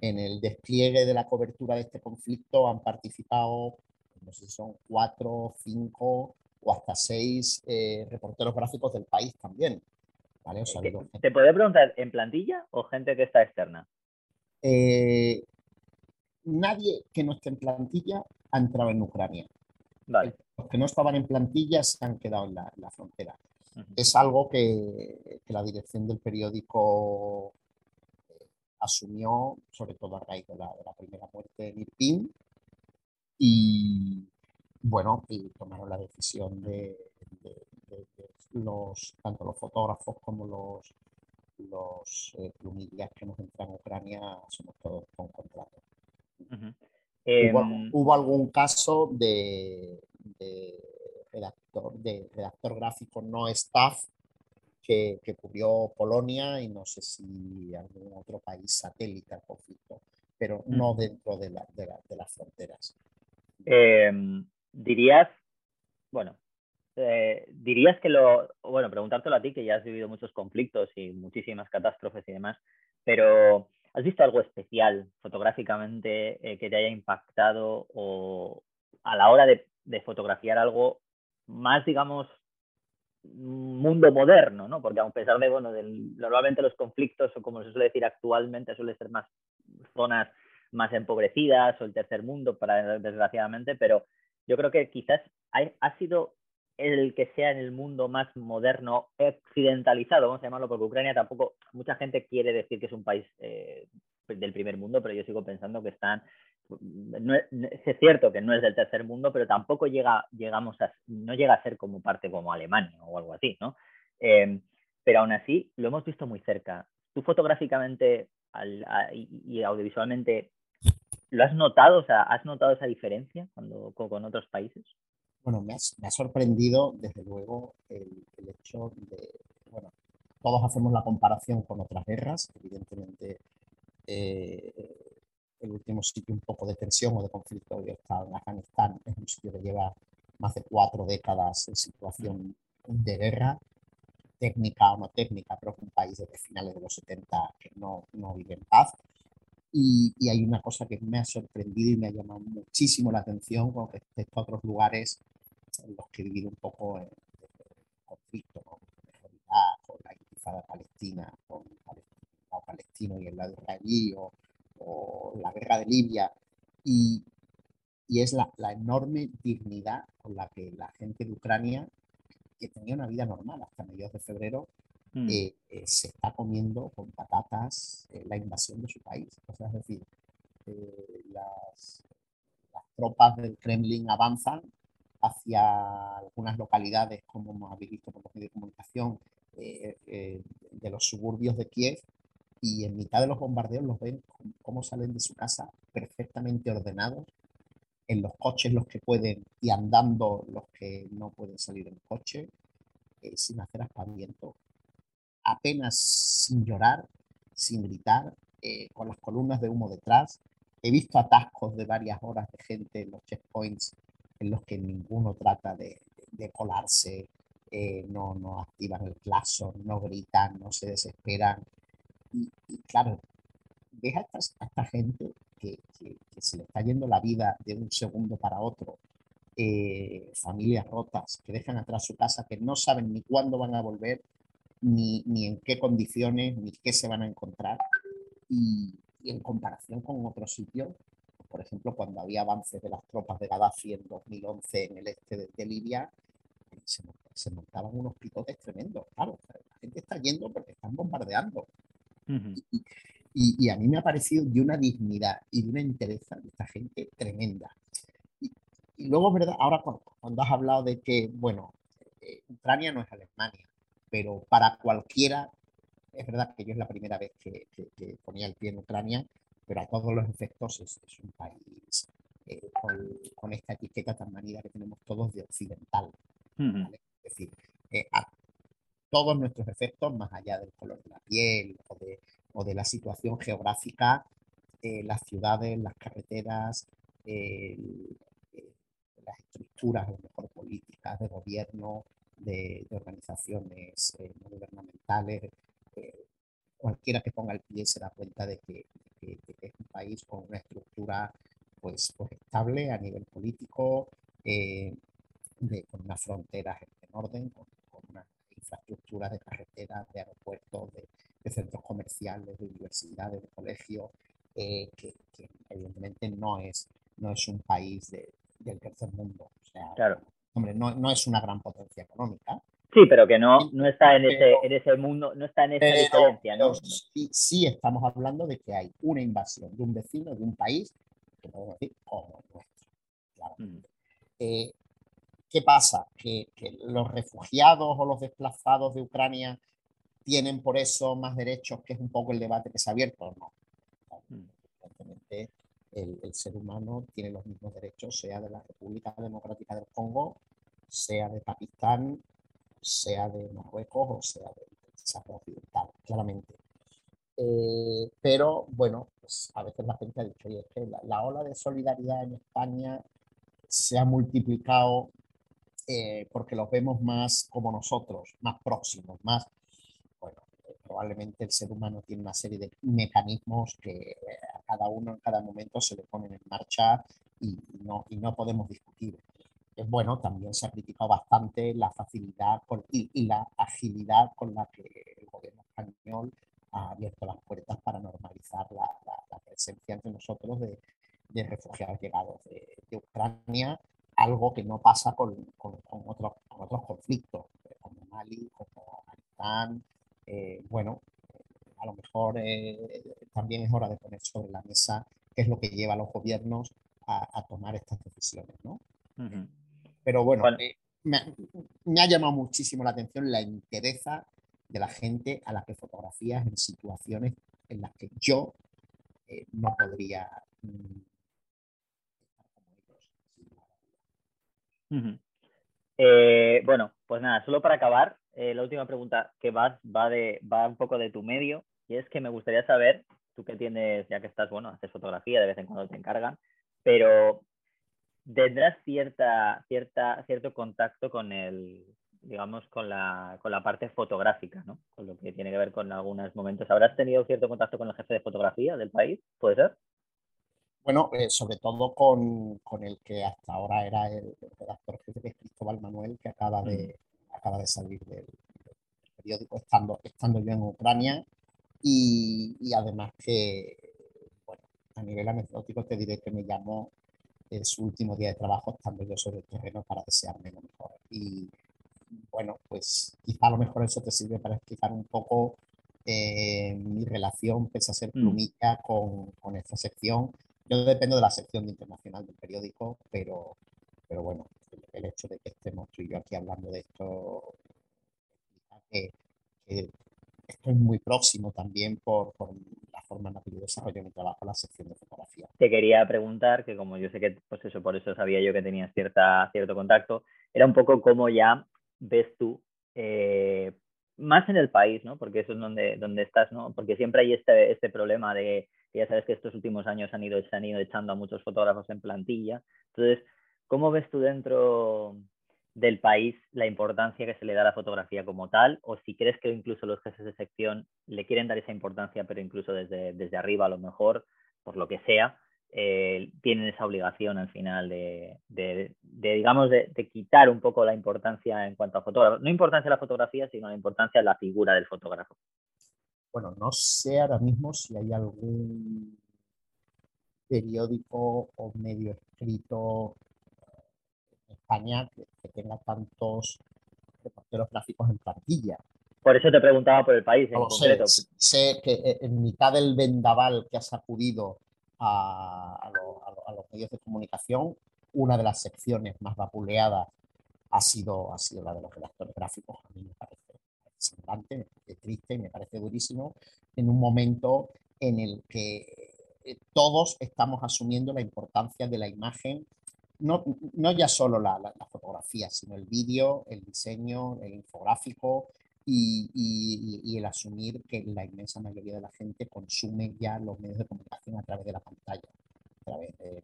en el despliegue de la cobertura de este conflicto han participado, no sé si son cuatro, cinco o hasta seis eh, reporteros gráficos del país también. ¿Te puede preguntar en plantilla o gente que está externa? Eh, nadie que no esté en plantilla ha entrado en Ucrania. Los que no estaban en plantilla se han quedado en la, frontera. Es algo que, la dirección del periódico eh, asumió, sobre todo a raíz de la, primera muerte de Irpin, y bueno, y tomaron la decisión de, los, tanto los fotógrafos como los, los eh, plumillas que nos entran a Ucrania somos todos con contrato. Em, hubo, algún caso de, redactor, de redactor gráfico no staff que, que, cubrió Polonia y no sé si algún otro país satélite al conflicto, pero no dentro de, la, de, de las fronteras. Em, dirías, bueno, eh, dirías que lo, bueno, preguntártelo a ti, que ya has vivido muchos conflictos y muchísimas catástrofes y demás, pero ¿has visto algo especial fotográficamente eh, que te haya impactado o a la hora de, fotografiar algo más, digamos, mundo moderno, ¿no? Porque a pesar de, bueno, normalmente los conflictos, o como se suele decir actualmente, suele ser más zonas más empobrecidas o el tercer mundo, para, desgraciadamente, pero yo creo que quizás ha sido el que sea en el mundo más moderno, occidentalizado, vamos a llamarlo, porque Ucrania tampoco, mucha gente quiere decir que es un país eh, del primer mundo, pero yo sigo pensando que están, es, cierto que no es del tercer mundo, pero tampoco llega, llegamos a, no llega a ser como parte como Alemania o algo así, ¿no? Em, pero aún así lo hemos visto muy cerca. Tú fotográficamente y, audiovisualmente, ¿lo has notado? O sea, ¿has notado esa diferencia cuando, con otros países? bueno, me ha, sorprendido desde luego el, hecho de, bueno, todos hacemos la comparación con otras guerras, evidentemente eh, el último sitio un poco de tensión o de conflicto hoy está en Afganistán, es un sitio que lleva más de cuatro décadas en situación de guerra, técnica o no técnica, pero es un país desde finales de los 70 que no, no vive en paz. Y, y, hay una cosa que me ha sorprendido y me ha llamado muchísimo la atención con respecto a otros lugares en los que he vivido un poco en, conflicto con, con la intifada palestina, con el palestino y el lado israelí, o, o la guerra de Libia, y, y es la, la, enorme dignidad con la que la gente de Ucrania, que tenía una vida normal hasta mediados de febrero, mm. eh, eh, se está comiendo con patatas eh, la invasión de su país. O sea, es decir, eh, las, las, tropas del Kremlin avanzan hacia algunas localidades, como habéis visto por los medios de comunicación, de los suburbios de Kiev, y en mitad de los bombardeos los ven cómo salen de su casa perfectamente ordenados, en los coches los que pueden y andando los que no pueden salir en coche, eh, sin hacer aspaviento, apenas sin llorar, sin gritar, eh, con las columnas de humo detrás. He visto atascos de varias horas de gente en los checkpoints en los que ninguno trata de, de colarse, eh, no, no activan el plazo, no gritan, no se desesperan, y, claro, deja a esta, gente que, se le está yendo la vida de un segundo para otro, eh, familias rotas que dejan atrás su casa, que no saben ni cuándo van a volver, ni, ni en qué condiciones, ni qué se van a encontrar. Y, en comparación con otros sitios, por ejemplo, cuando había avances de las tropas de Gaddafi en 2011 en el este de, Libia, se, se, montaban unos picotes tremendos. Claro, la gente está yendo porque están bombardeando y, a mí me ha parecido de una dignidad y de una entereza de esta gente tremenda. Y, luego, ¿verdad? Ahora cuando, has hablado de que, bueno, eh, Ucrania no es Alemania, pero para cualquiera, es verdad que yo es la primera vez que, ponía el pie en Ucrania, pero a todos los efectos es, un país eh, con, esta etiqueta tan manida que tenemos todos de occidental. Es decir, eh, todos nuestros efectos, más allá del color de la piel o de, o de la situación geográfica, eh, las ciudades, las carreteras, eh, las estructuras, mejor políticas de gobierno, de, organizaciones eh, no gubernamentales. cualquiera que ponga el pie se da cuenta de que, es un país con una estructura pues, pues estable a nivel político, con unas fronteras en orden, con, de carreteras, de aeropuertos, de, centros comerciales, de universidades, de colegios, eh, que, evidentemente no es, no es un país del tercer mundo. O sea, claro. hombre, no, no, es una gran potencia económica. Sí, pero que no, no está en ese, en ese mundo, no está en esa diferencia, ¿no? Sí, sí, estamos hablando de que hay una invasión de un vecino, de un país, que podemos decir como nuestro. Claro. Mm. Eh, ¿Qué pasa? ¿Que, los refugiados o los desplazados de Ucrania tienen por eso más derechos, que es un poco el debate que se ha abierto? No. Mm. Evidentemente, el, el, ser humano tiene los mismos derechos, sea de la República Democrática del Congo, sea de Pakistán, sea de Marruecos o sea del Sahara Occidental, claramente. Eh, pero bueno, pues a veces la gente ha dicho, oye, es que la, ola de solidaridad en España se ha multiplicado eh, porque los vemos más como nosotros, más próximos, más, bueno, probablemente el ser humano tiene una serie de mecanismos que a cada uno en cada momento se le ponen en marcha y no, y no podemos discutir. Bueno, también se ha criticado bastante la facilidad y, la agilidad con la que el gobierno español ha abierto las puertas para normalizar la, presencia entre nosotros de, refugiados llegados de, de Ucrania algo que no pasa con, con, otros, con otros conflictos, eh, como Mali, como Afganistán. Eh, bueno, a lo mejor eh, también es hora de poner sobre la mesa qué es lo que lleva a los gobiernos a, tomar estas decisiones, ¿no? Pero bueno, me, me, ha llamado muchísimo la atención la interesa de la gente a la que fotografías en situaciones en las que yo no podría Eh, bueno, pues nada, solo para acabar, eh, la última pregunta que va, va, de, va un poco de tu medio y es que me gustaría saber, tú que tienes, ya que estás, bueno, haces fotografía, de vez en cuando te encargan, pero tendrás cierta, cierta, cierto contacto con el, digamos, con la, con la parte fotográfica, ¿no? Con lo que tiene que ver con algunos momentos. ¿Habrás tenido cierto contacto con el jefe de fotografía del país? ¿Puede ser? Bueno, eh, sobre todo con, con, el que hasta ahora era el, redactor jefe, que es Cristóbal Manuel, que acaba de, mm. acaba de salir del, periódico estando, estando yo en Ucrania. Y, y, además que, bueno, a nivel anecdótico te diré que me llamó en su último día de trabajo estando yo sobre el terreno para desearme lo mejor. Y bueno, pues quizá a lo mejor eso te sirve para explicar un poco eh, mi relación, pese a ser mm. plumilla, con, con, esta sección. Yo dependo de la sección de internacional del periódico, pero, pero bueno, el, hecho de que estemos tú y yo aquí hablando de esto, que, que estoy muy próximo también por, por la forma en la que yo desarrollo mi trabajo en la sección de fotografía. Te quería preguntar, que como yo sé que, pues eso, por eso sabía yo que tenías cierta, cierto contacto, era un poco cómo ya ves tú, eh, más en el país, ¿no? Porque eso es donde, donde estás, ¿no? Porque siempre hay este, este problema de ya sabes que estos últimos años han ido, se han ido echando a muchos fotógrafos en plantilla. Entonces, ¿cómo ves tú dentro del país la importancia que se le da a la fotografía como tal? O si crees que incluso los jefes de sección le quieren dar esa importancia, pero incluso desde, desde arriba a lo mejor, por lo que sea, eh, tienen esa obligación al final de, digamos, de, quitar un poco la importancia en cuanto a fotógrafo. No importancia de la fotografía, sino la importancia de la figura del fotógrafo. Bueno, no sé ahora mismo si hay algún periódico o medio escrito en España que, tenga tantos reporteros gráficos en plantilla. Por eso te preguntaba por el país en concreto. sé que en mitad del vendaval que ha sacudido a, los medios de comunicación, una de las secciones más vapuleadas ha sido, ha sido la de los redactores gráficos. A mí me parece semblante, triste y me parece durísimo en un momento en el que eh, todos estamos asumiendo la importancia de la imagen, no, no ya solo la, la, la fotografía, sino el vídeo, el diseño, el infográfico, y, el asumir que la inmensa mayoría de la gente consume ya los medios de comunicación a través de la pantalla, a través del,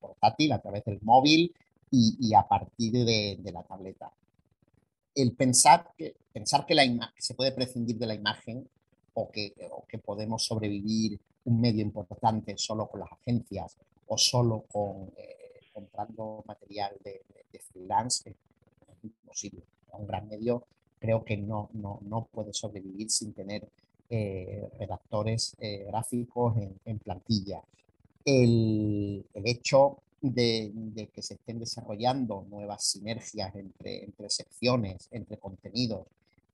portátil, a través del móvil y, a partir de, la tableta. El pensar que, pensar que, la se puede prescindir de la imagen o que, que podemos sobrevivir un medio importante solo con las agencias o solo con eh, comprando material de, de freelance es imposible. Un gran medio creo que no, no, no puede sobrevivir sin tener eh, redactores eh, gráficos en, plantilla. El, el hecho de, de, que se estén desarrollando nuevas sinergias entre, entre secciones, entre contenidos,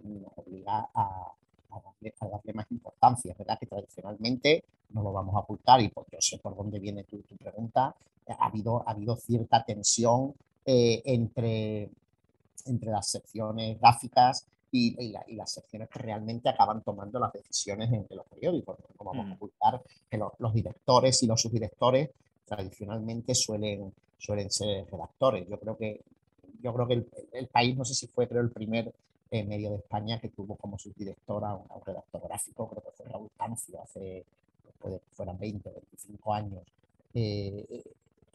nos obliga a, a, darle, más importancia. verdad que tradicionalmente, no lo vamos a ocultar y porque yo sé por dónde viene tu, tu pregunta, ha habido, ha habido cierta tensión eh, entre, entre las secciones gráficas y, las secciones que realmente acaban tomando las decisiones entre los periódicos. No vamos a mm. ocultar que los, directores y los subdirectores tradicionalmente suelen, suelen ser redactores. Yo creo que, yo creo que el, país, no sé si fue, pero el primer eh, medio de España que tuvo como subdirectora a un, redactor gráfico, creo que fue Raúl Tancio, hace, puede que fueran 20 o 25 años. Eh,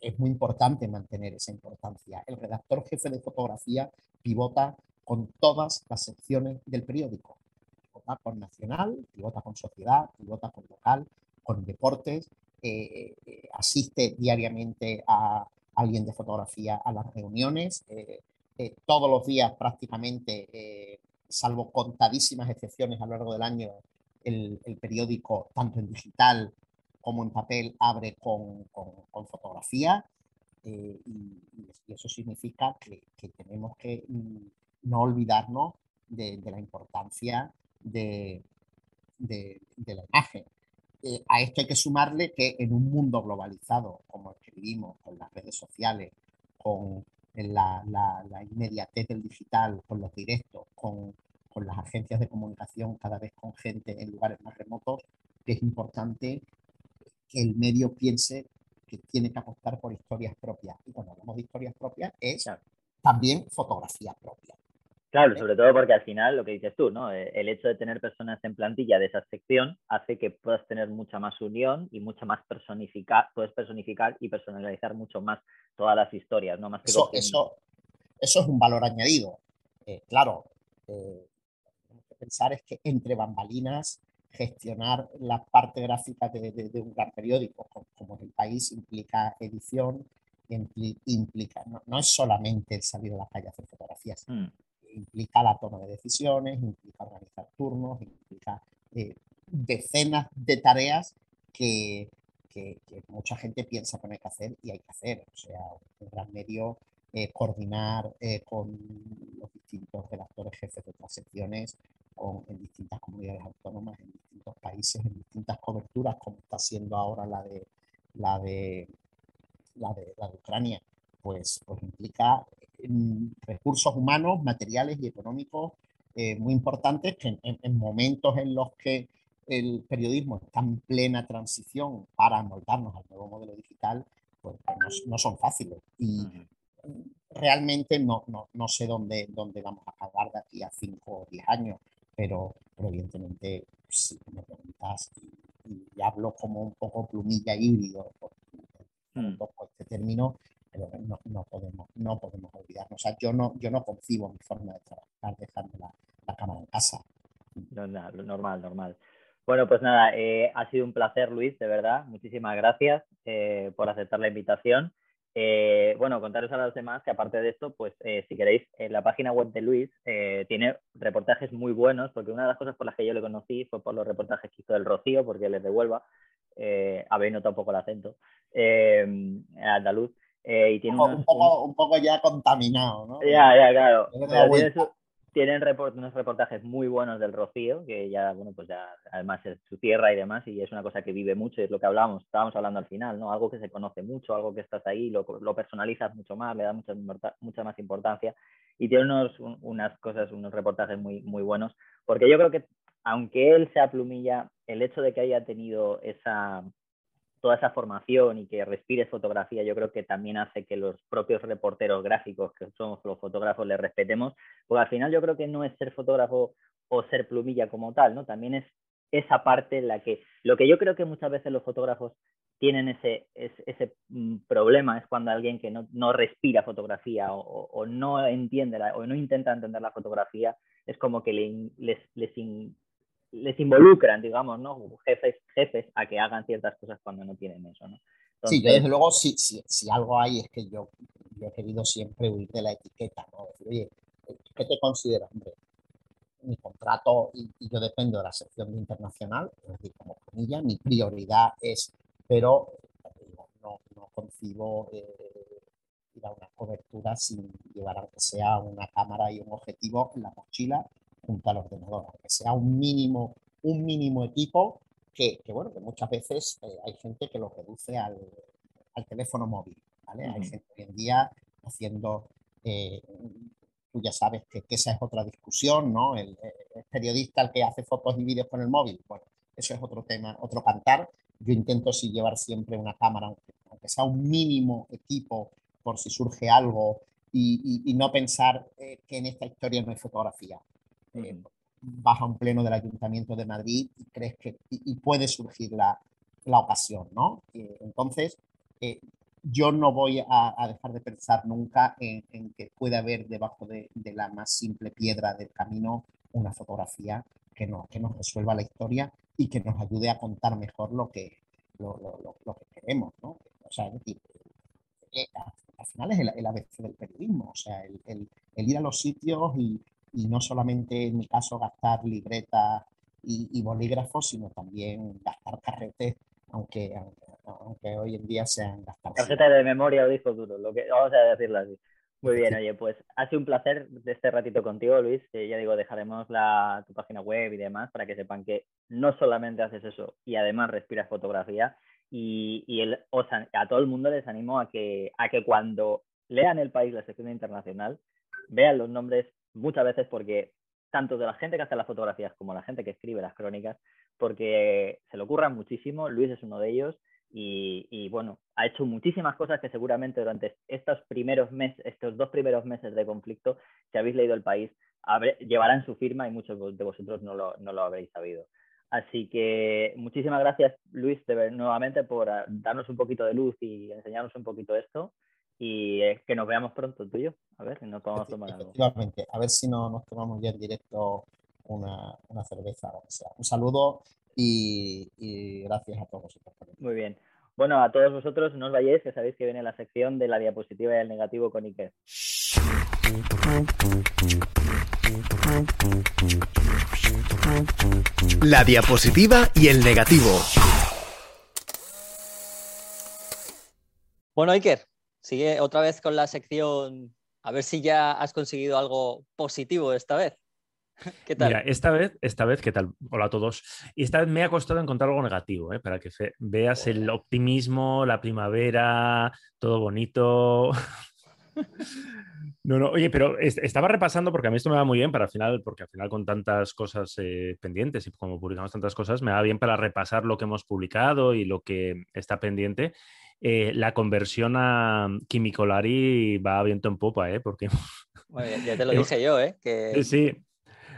es muy importante mantener esa importancia. El redactor jefe de fotografía pivota con todas las secciones del periódico. Pivota con nacional, pivota con sociedad, pivota con local, con deportes, eh, eh, asiste diariamente a alguien de fotografía a las reuniones. Eh, todos los días prácticamente, salvo contadísimas excepciones a lo largo del año, el, el periódico, tanto en digital como en papel abre con, con, fotografía eh, y, eso significa que, que tenemos que mm, no olvidarnos de, de la importancia de, de, de la imagen. Eh, a esto hay que sumarle que en un mundo globalizado como el que vivimos, con las redes sociales, con la, la, la inmediatez del digital, con los directos, con, con las agencias de comunicación cada vez con gente en lugares más remotos, que es importante que el medio piense que tiene que apostar por historias propias. Y cuando hablamos de historias propias es también fotografía propia. Claro, sobre todo porque al final lo que dices tú, ¿no? Eh, el hecho de tener personas en plantilla de esa sección hace que puedas tener mucha más unión y mucha más personificar, puedes personificar y personalizar mucho más todas las historias, ¿no? Más que eso, eso, eso es un valor añadido. Eh, claro, eh, que pensar es que entre bambalinas gestionar la parte gráfica de, un gran periódico como, el país implica edición, implica, no, es solamente el salir a la calle a hacer fotografías, mm implica la toma de decisiones, implica organizar turnos, implica eh, decenas de tareas que, mucha gente piensa que no hay que hacer y hay que hacer. O sea, un gran medio, eh, coordinar eh, con los distintos redactores jefes de otras secciones, con, en distintas comunidades autónomas, en distintos países, en distintas coberturas, como está siendo ahora la de la de la de, la de Ucrania, pues, pues implica recursos humanos, materiales y económicos eh, muy importantes que en, momentos en los que el periodismo está en plena transición para amoldarnos al nuevo modelo digital, pues, pues no, son fáciles. Y realmente no, no, no, sé dónde, dónde vamos a acabar de aquí a 5 o 10 años, pero, evidentemente si me preguntas y, hablo como un poco plumilla híbrido, por, este término, no, no, podemos, no podemos olvidarnos. O sea, yo no, yo no concibo mi forma de trabajar dejando la, la cámara en casa. normal, normal. Bueno, pues nada, eh, ha sido un placer, Luis, de verdad. Muchísimas gracias eh, por aceptar la invitación. Eh, bueno, contaros a los demás que aparte de esto, pues si queréis, en la página web de Luis tiene reportajes muy buenos, porque una de las cosas por las que yo le conocí fue por los reportajes que hizo del Rocío, porque les devuelva. habéis notado un poco el acento andaluz. Eh, y tiene un, poco, un, poco, ya contaminado, ¿no? Ya, ya, claro. Tienen unos reportajes muy buenos del Rocío, que ya, bueno, pues ya además es su tierra y demás, y es una cosa que vive mucho, y es lo que hablábamos, estábamos hablando al final, ¿no? Algo que se conoce mucho, algo que estás ahí, lo, lo personalizas mucho más, le da mucha, mucha más importancia, y tiene unos, unas cosas, unos reportajes muy, muy buenos, porque yo creo que aunque él sea plumilla, el hecho de que haya tenido esa, toda esa formación y que respires fotografía, yo creo que también hace que los propios reporteros gráficos, que somos los fotógrafos, le respetemos, porque al final yo creo que no es ser fotógrafo o ser plumilla como tal, ¿no? También es esa parte en la que lo que yo creo que muchas veces los fotógrafos tienen ese, ese, mm, problema es cuando alguien que no, no respira fotografía o, no entiende o no intenta entender la fotografía es como que les, les, les involucran, digamos, ¿no? Jefes, jefes a que hagan ciertas cosas cuando no tienen eso, ¿no? sí, desde luego, si, si, si, algo hay es que yo, he querido siempre huir de la etiqueta, ¿no? Decir, oye, ¿qué te consideras, hombre? Mi contrato, y, yo dependo de la sección internacional, es decir, como comilla, mi prioridad es, pero no, no concibo eh, ir a una cobertura sin llevar, aunque sea una cámara y un objetivo en la mochila junto al ordenador, aunque sea un mínimo, un mínimo equipo que, que bueno, que muchas veces eh, hay gente que lo reduce al, al teléfono móvil, ¿vale? Hay gente hoy en día haciendo, eh, tú ya sabes que, que, esa es otra discusión, ¿no? El, periodista el que hace fotos y vídeos con el móvil, bueno, eso es otro tema, otro cantar. Yo intento sí llevar siempre una cámara, aunque, sea un mínimo equipo por si surge algo y, y, no pensar eh, que en esta historia no hay fotografía. Eh, vas a un pleno del Ayuntamiento de Madrid y crees que y, puede surgir la, la ocasión, ¿no? Eh, entonces, eh, yo no voy a, dejar de pensar nunca en, que puede haber debajo de, de, la más simple piedra del camino una fotografía que, no, que nos resuelva la historia y que nos ayude a contar mejor lo que, lo, lo, lo, que queremos, ¿no? O sea, es decir, al final es el, el ABC del periodismo, o sea, el, el, el ir a los sitios y, y no solamente en mi caso gastar libretas y, bolígrafos, sino también gastar carretes, aunque, aunque, hoy en día sean gastar. Carretes de memoria o disco duro, lo que, vamos a decirlo así. Muy bien, oye, pues ha sido un placer de este ratito contigo, Luis. Que ya digo, dejaremos la, tu página web y demás para que sepan que no solamente haces eso y además respiras fotografía. Y, y el, o sea, a todo el mundo les animo a que, a que cuando lean el país, la sección internacional, vean los nombres muchas veces porque tanto de la gente que hace las fotografías como la gente que escribe las crónicas, porque se le ocurran muchísimo, Luis es uno de ellos, y, bueno, ha hecho muchísimas cosas que seguramente durante estos primeros meses, estos dos primeros meses de conflicto, si habéis leído el país, llevarán su firma y muchos de vosotros no lo, no lo habréis sabido. Así que muchísimas gracias, Luis, de, nuevamente por ah, darnos un poquito de luz y enseñarnos un poquito esto. Y eh, que nos veamos pronto tú y yo. A ver si nos podemos tomar algo. Efectivamente, a ver si no nos tomamos ya en directo una, una cerveza o sea. Un saludo y, y gracias a todos vosotros. Muy bien. Bueno, a todos vosotros no os vayáis, que sabéis que viene la sección de la diapositiva y el negativo con Iker. La diapositiva y el negativo. Bueno, Iker, sigue otra vez con la sección. A ver si ya has conseguido algo positivo esta vez. ¿Qué tal? Mira, esta vez, esta vez, ¿qué tal? Hola a todos. Y esta vez me ha costado encontrar algo negativo, ¿eh? para que veas el optimismo, la primavera, todo bonito. No, no, oye, pero estaba repasando porque a mí esto me va muy bien para al final, porque al final con tantas cosas eh, pendientes y como publicamos tantas cosas, me va bien para repasar lo que hemos publicado y lo que está pendiente. Eh, la conversión a Quimicolari va a viento en popa, ¿eh? Porque... ya te lo dije yo, ¿eh? Que... Sí,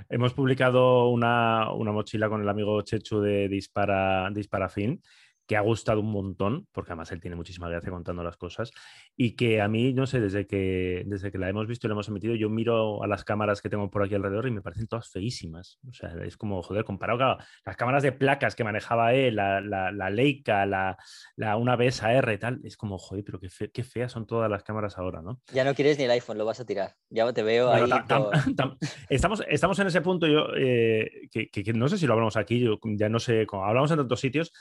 hemos publicado una, una, mochila con el amigo Chechu de Dispara, Dispara Fin que ha gustado un montón, porque además él tiene muchísima gracia contando las cosas, y que a mí, no sé, desde que, desde que la hemos visto y la hemos emitido, yo miro a las cámaras que tengo por aquí alrededor y me parecen todas feísimas. O sea, es como, joder, comparado con las cámaras de placas que manejaba él, la, la, la Leica, la, la, una BSR y tal, es como, joder, pero qué, qué, feas son todas las cámaras ahora, ¿no? Ya no quieres ni el iPhone, lo vas a tirar. Ya te veo ahí. estamos, estamos en ese punto, yo, eh, que, que, no sé si lo hablamos aquí, yo ya no sé, hablamos en tantos sitios,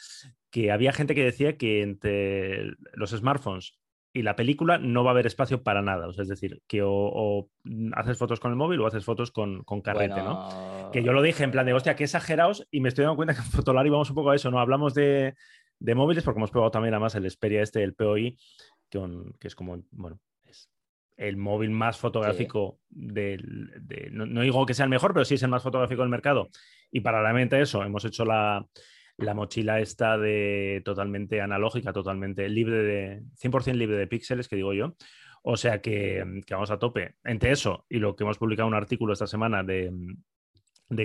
que había gente que decía que entre los smartphones y la película no va a haber espacio para nada. O sea, es decir, que o, haces fotos con el móvil o haces fotos con, con carrete, ¿no? Que yo lo dije en plan de, hostia, qué exagerados, y me estoy dando cuenta que en Fotolari vamos un poco a eso, ¿no? Hablamos de, de móviles porque hemos probado también además el Xperia este, el POI, que, que es como, bueno, es el móvil más fotográfico del... De, no, no, digo que sea el mejor, pero sí es el más fotográfico del mercado. Y paralelamente a eso, hemos hecho la, la mochila está de totalmente analógica, totalmente libre de 100% libre de píxeles, que digo yo. O sea que, vamos a tope. Entre eso y lo que hemos publicado un artículo esta semana de,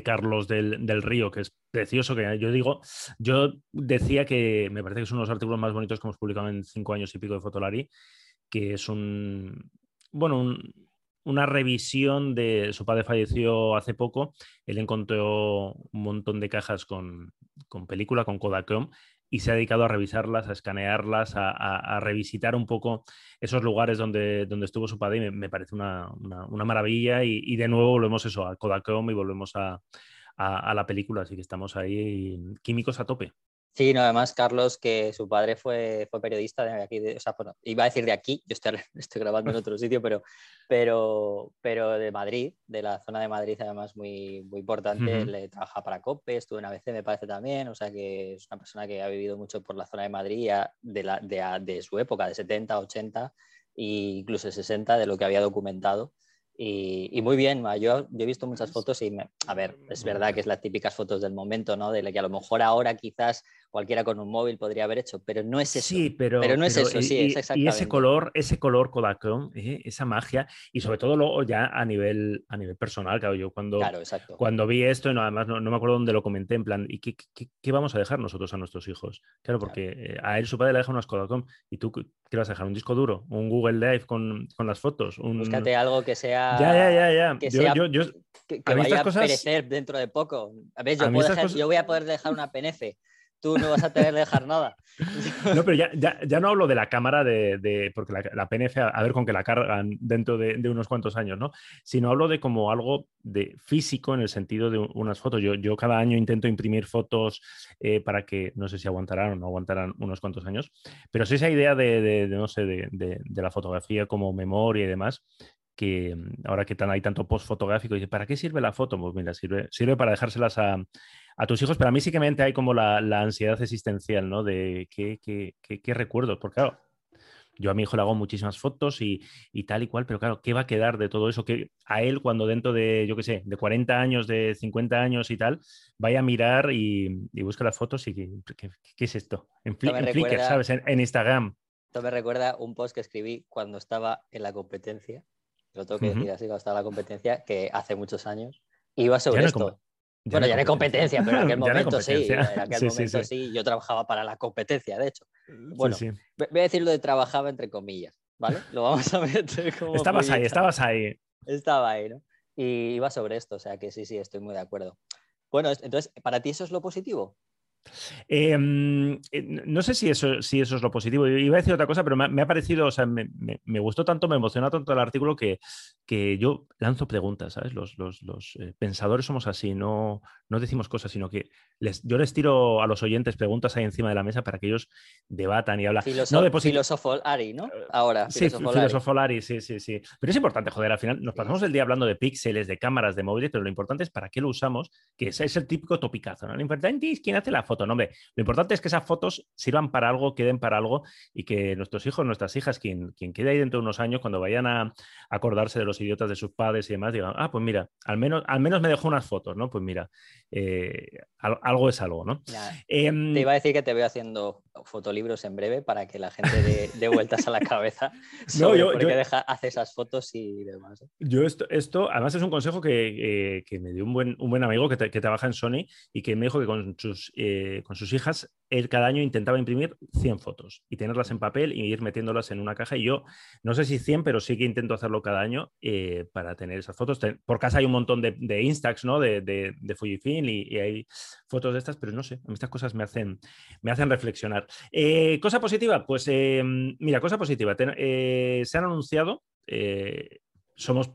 Carlos del, Río, que es precioso, que yo digo, yo decía que me parece que es uno de los artículos más bonitos que hemos publicado en cinco años y pico de Fotolari, que es un, bueno, un, una revisión de su padre falleció hace poco. Él encontró un montón de cajas con, con película, con Kodachrome, y se ha dedicado a revisarlas, a escanearlas, a, revisitar un poco esos lugares donde, donde estuvo su padre. Y me, parece una, maravilla. Y, de nuevo volvemos eso a Kodachrome y volvemos a, a la película. Así que estamos ahí químicos a tope. Sí, no, además Carlos, que su padre fue, fue periodista de aquí, o sea, iba a decir de aquí, yo estoy, estoy grabando en otro sitio, pero, pero, pero de Madrid, de la zona de Madrid, además muy, muy importante, le trabaja para COPE, estuvo en ABC, me parece también, o sea que es una persona que ha vivido mucho por la zona de Madrid de, la, de, de su época, de 70, 80 e incluso 60, de lo que había documentado. Y, muy bien, yo, yo, he visto muchas fotos y, a ver, es verdad que es las típicas fotos del momento, ¿no? De la que a lo mejor ahora quizás cualquiera con un móvil podría haber hecho, pero no es eso. Sí, pero, pero no es eso, sí, es exactamente. Y ese color, ese color Kodachrome, ¿eh? esa magia, y sobre todo luego ya a nivel, a nivel personal, claro, yo cuando, cuando vi esto, no, además no, no, me acuerdo dónde lo comenté, en plan, ¿y qué, qué, qué, vamos a dejar nosotros a nuestros hijos? Claro, porque eh, a él su padre le deja unas Kodachrome, y tú, ¿qué vas a dejar? ¿Un disco duro? ¿Un Google Drive con, con las fotos? Un... Búscate algo que sea... Ya, ya, ya, ya. Que sea... que, vaya a perecer dentro de poco. A ver, yo, yo voy a poder dejar una PNF tú no vas a tener que dejar nada. No, pero ya, ya, no hablo de la cámara de, porque la, PNF, a ver con que la cargan dentro de, unos cuantos años, ¿no? Sino hablo de como algo de físico en el sentido de unas fotos. Yo, yo cada año intento imprimir fotos eh, para que, no sé si aguantarán o no aguantarán unos cuantos años, pero sí esa idea de, no sé, de, la fotografía como memoria y demás, que ahora que hay tanto post fotográfico, ¿para qué sirve la foto? Pues mira, sirve, sirve para dejárselas a, a tus hijos, pero a mí sí que mente hay como la, la ansiedad existencial, ¿no? De qué, qué, qué, recuerdos, porque claro, yo a mi hijo le hago muchísimas fotos y, tal y cual, pero claro, ¿qué va a quedar de todo eso? Que a él cuando dentro de, yo qué sé, de 40 años, de 50 años y tal, vaya a mirar y, y busque las fotos y ¿qué, es esto? En, Flickr, ¿sabes? En, Instagram. Esto me recuerda un post que escribí cuando estaba en la competencia, lo tengo que decir así, cuando estaba en la competencia, que hace muchos años, iba sobre esto bueno, ya no hay competencia, pero en aquel momento sí. En aquel momento sí, Yo trabajaba para la competencia, de hecho. Bueno, voy a decir lo de trabajaba entre comillas, ¿vale? Lo vamos a como. Estabas ahí, estabas ahí. Estaba ahí, ¿no? Y iba sobre esto, o sea que sí, sí, estoy muy de acuerdo. Bueno, entonces, ¿para ti eso es lo positivo? Em, eh, no sé si eso, si eso es lo positivo. Iba a decir otra cosa, pero me, ha parecido, o sea, me, gustó tanto, me emocionó tanto el artículo que, que yo lanzo preguntas, ¿sabes? Los, eh, pensadores somos así, no, no decimos cosas, sino que les, yo les tiro a los oyentes preguntas ahí encima de la mesa para que ellos debatan y hablan. no de filosofo Ari, ¿no? Ahora. Sí, Ari, sí, sí, sí. Pero es importante, joder, al final nos pasamos el día hablando de píxeles, de cámaras, de móviles, pero lo importante es para qué lo usamos, que ese es el típico topicazo, ¿no? Lo importante es quién hace la foto, no, hombre. Lo importante es que esas fotos sirvan para algo, queden para algo y que nuestros hijos, nuestras hijas, quien, quien quede ahí dentro de unos años, cuando vayan a acordarse de los idiotas de sus padres y demás, digan, ah, pues mira, al menos, al menos me dejó unas fotos, ¿no? Pues mira, eh, algo es algo, ¿no? Em, te iba a decir que te veo haciendo fotolibros en breve para que la gente dé, vueltas a la cabeza no, yo, por qué deja, hace esas fotos y demás. ¿eh? Yo esto, esto, además es un consejo que, eh, que me dio un buen, un buen amigo que, que, trabaja en Sony y que me dijo que con sus, con sus hijas él cada año intentaba imprimir 100 fotos y tenerlas en papel y ir metiéndolas en una caja. Y yo, no sé si 100, pero sí que intento hacerlo cada año eh, para tener esas fotos. Por casa hay un montón de, de Instax, ¿no? De, de, de Fujifilm y, hay fotos de estas, pero no sé, estas cosas me hacen, me hacen reflexionar. Eh, cosa positiva, pues eh, mira, cosa positiva. se han anunciado, somos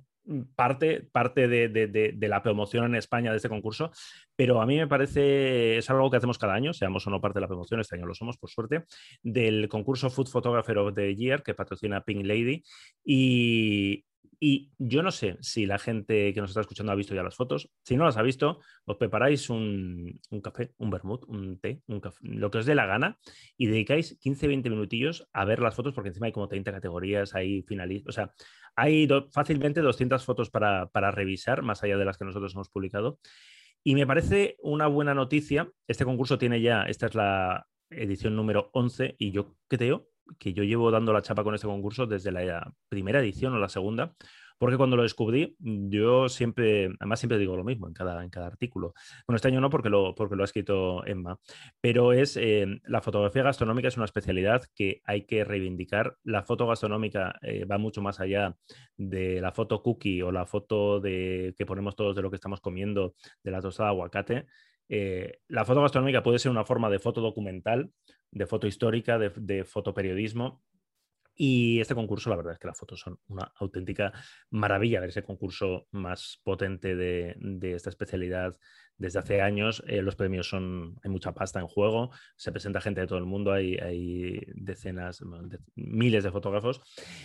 parte, parte de, la promoción en España de este concurso, pero a mí me parece, es algo que hacemos cada año, seamos o no parte de la promoción, este año lo somos, por suerte, del concurso Food Photographer of the Year que patrocina Pink Lady. Y, y yo no sé si la gente que nos está escuchando ha visto ya las fotos. Si no las ha visto, os preparáis un, café, un vermut, un té, un lo que os dé la gana y dedicáis 15-20 minutillos a ver las fotos porque encima hay como 30 categorías, hay finalistas, o sea, hay fácilmente 200 fotos para, para revisar, más allá de las que nosotros hemos publicado. Y me parece una buena noticia. Este concurso tiene ya, esta es la edición número 11 y yo creo que yo llevo dando la chapa con este concurso desde la primera edición o la segunda, porque cuando lo descubrí, yo siempre, además siempre digo lo mismo en cada, en cada artículo. Bueno, este año no porque lo, porque lo ha escrito Emma, pero es eh, la fotografía gastronómica es una especialidad que hay que reivindicar. La foto gastronómica eh, va mucho más allá de la foto cookie o la foto de, que ponemos todos de lo que estamos comiendo, de la tostada de aguacate. Eh, la foto gastronómica puede ser una forma de foto documental, de foto histórica, de, de fotoperiodismo, y este concurso, la verdad es que las fotos son una auténtica maravilla, ver ese concurso más potente de, esta especialidad desde hace años. Eh, los premios son, hay mucha pasta en juego, se presenta gente de todo el mundo, hay, hay decenas, miles de fotógrafos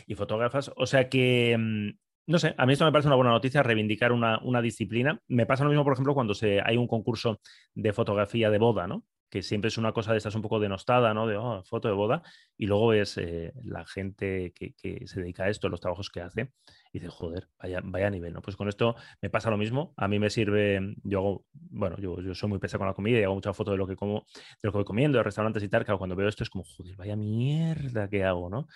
y fotógrafas. O sea que mm, no sé, a mí esto me parece una buena noticia, reivindicar una, una, disciplina. Me pasa lo mismo, por ejemplo, cuando se, hay un concurso de fotografía de boda, ¿no? Que siempre es una cosa de estas un poco denostada, ¿no? De oh, foto de boda, y luego es eh, la gente que, se dedica a esto, los trabajos que hace, y dice, joder, vaya, vaya nivel, ¿no? Pues con esto me pasa lo mismo, a mí me sirve, yo hago, bueno, yo, yo soy muy pesado con la comida y hago muchas fotos de lo que como, de lo que voy comiendo, de restaurantes y tal, que cuando veo esto es como, joder, vaya mierda que hago, ¿no?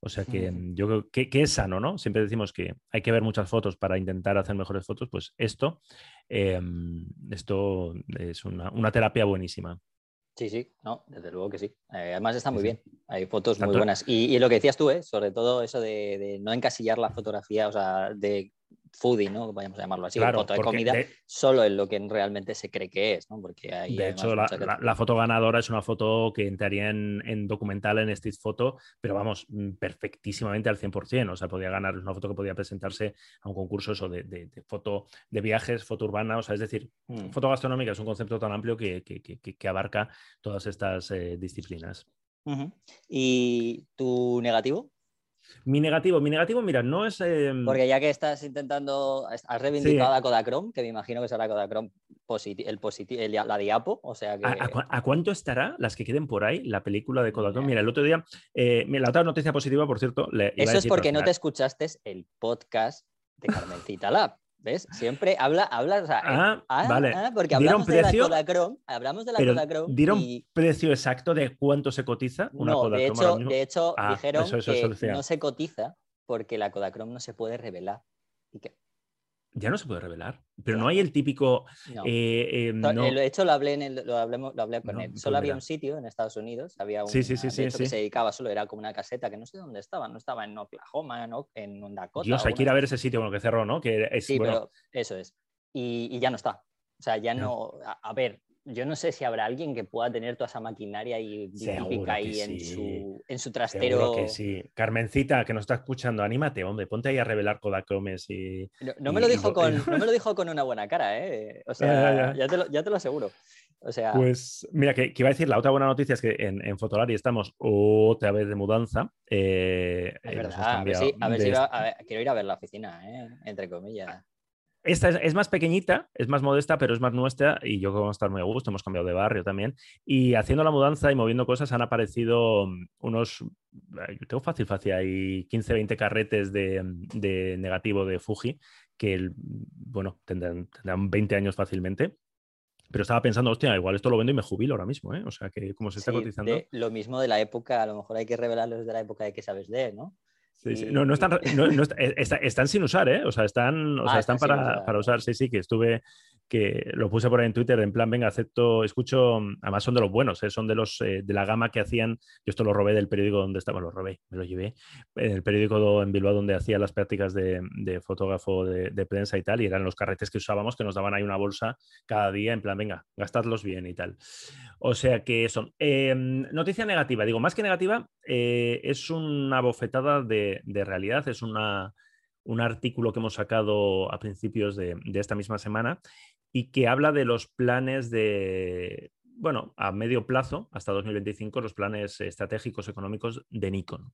O sea que mm, yo creo que, es sano, ¿no? Siempre decimos que hay que ver muchas fotos para intentar hacer mejores fotos, pues esto, em, esto es una, una terapia buenísima. Sí, sí, no, desde luego que sí. Eh, además está muy bien, hay fotos muy buenas. Y, lo que decías tú, ¿eh? sobre todo eso de, de, no encasillar la fotografía, o sea, de foodie, ¿no? Vayamos a llamarlo así, foto de comida, solo en lo que realmente se cree que es, ¿no? Porque hay de hecho, la, foto ganadora es una foto que entraría en, documental, en Street Photo, pero vamos, mm, perfectísimamente al 100%. O sea, podía ganar, es una foto que podía presentarse a un concurso eso de, de, foto de viajes, foto urbana, o sea, es decir, mm. foto gastronómica es un concepto tan amplio que, que, que, abarca todas estas eh, disciplinas. ¿Y tu negativo? Mi negativo, mi negativo, mira, no es. Em, Porque ya que estás intentando, has reivindicado a Kodachrome, que me imagino que será Kodachrome el positivo, la diapo, o sea que... ¿A, cuánto estará las que queden por ahí la película de Kodachrome? Mira, el otro día, eh, la otra noticia positiva, por cierto... Eso es porque no te escuchaste el podcast de Carmencita Lab. ¿Ves? Siempre habla, habla, o sea, ah, ah, vale. Ah, porque hablamos precio, de la Kodachrome, hablamos de la Kodachrome ¿Dieron precio exacto de cuánto se cotiza una no, De hecho, de hecho dijeron que no se cotiza porque la Kodachrome no se puede revelar. ¿Y qué? Ya no se puede revelar. Pero no hay el típico. Eh, em, de hecho, lo hablé, en lo, hablamos, lo hablé con él. Solo había un sitio en Estados Unidos, había un sí, sí, sí, que se dedicaba solo, era como una caseta que no sé dónde estaba, no estaba en Oklahoma, ¿no? en Dakota. Dios, hay que ir a ver ese sitio con lo que cerró, ¿no? Que es, sí, pero eso es. Y, ya no está. O sea, ya no. a ver, yo no sé si habrá alguien que pueda tener toda esa maquinaria y típica ahí en, su, en su trastero. Seguro que sí. Carmencita, que nos está escuchando, anímate, hombre, ponte ahí a revelar Kodakomes y. No, me, lo dijo con, no me lo dijo con una buena cara, ¿eh? O sea, ya, te lo, ya, te lo, aseguro. O sea... Pues mira, que, iba a decir, la otra buena noticia es que en, en Fotolari estamos otra vez de mudanza. Eh, es verdad, a ver si, a ver si quiero ir a ver la oficina, ¿eh? entre comillas. Esta es, más pequeñita, es más modesta, pero es más nuestra y yo creo que estar muy a gusto. Hemos cambiado de barrio también. Y haciendo la mudanza y moviendo cosas han aparecido mm, unos, yo tengo fácil, fácil, hay 15, 20 carretes de, negativo de Fuji que, bueno, tendrán, 20 años fácilmente. Pero estaba pensando, hostia, igual esto lo vendo y me jubilo ahora mismo, ¿eh? O sea, que como se está cotizando. lo mismo de la época, a lo mejor hay que revelarlo desde la época de que sabes de, ¿no? No, no, están, eh, están, sin usar, ¿eh? O sea, están, o sea, ah, están, para, para, usar. Sí, sí, que estuve, que lo puse por ahí en Twitter, en plan, venga, acepto, escucho, además son de los buenos, ¿eh? son de los eh, de la gama que hacían, yo esto lo robé del periódico donde estaba, lo robé, me lo llevé, en el periódico en Bilbao donde hacía las prácticas de, fotógrafo de, prensa y tal, y eran los carretes que usábamos que nos daban ahí una bolsa cada día, en plan, venga, gastadlos bien y tal. O sea que son. Em, noticia negativa, digo, más que negativa, eh, es una bofetada de, realidad, es una un artículo que hemos sacado a principios de, de, esta misma semana y que habla de los planes de, bueno, a medio plazo, hasta 2025, los planes estratégicos económicos de Nikon.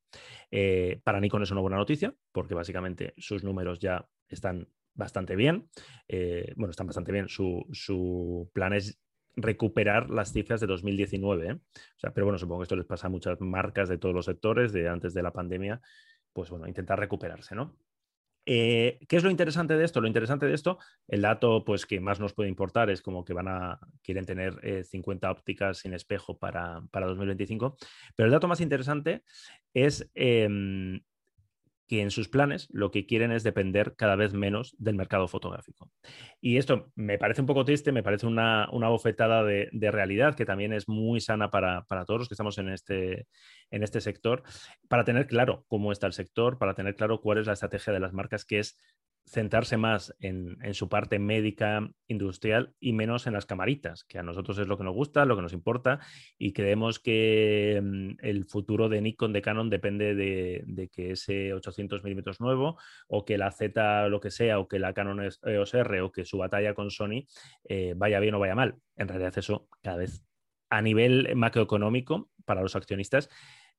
Eh, para Nikon es una buena noticia, porque básicamente sus números ya están bastante bien. Eh, bueno, están bastante bien. Su, plan es recuperar las cifras de 2019. ¿eh? Pero bueno, supongo que esto les pasa a muchas marcas de todos los sectores, de antes de la pandemia, pues bueno, intentar recuperarse, ¿no? Eh, ¿Qué es lo interesante de esto? Lo interesante de esto, el dato pues, que más nos puede importar es como que van a, quieren tener 50 eh, ópticas sin espejo para, para, 2025, pero el dato más interesante es em, que en sus planes lo que quieren es depender cada vez menos del mercado fotográfico. Y esto me parece un poco triste, me parece una, bofetada de, realidad que también es muy sana para, todos los que estamos en este, en este sector, para tener claro cómo está el sector, para tener claro cuál es la estrategia de las marcas, que es centrarse más en, su parte médica, industrial y menos en las camaritas, que a nosotros es lo que nos gusta, lo que nos importa y creemos que mm, el futuro de Nikon, de Canon, depende de, que ese 800 milímetros nuevo o que la Z, lo que sea, o que la Canon EOS R o que su batalla con Sony eh, vaya bien o vaya mal. En realidad eso cada vez a nivel macroeconómico para los accionistas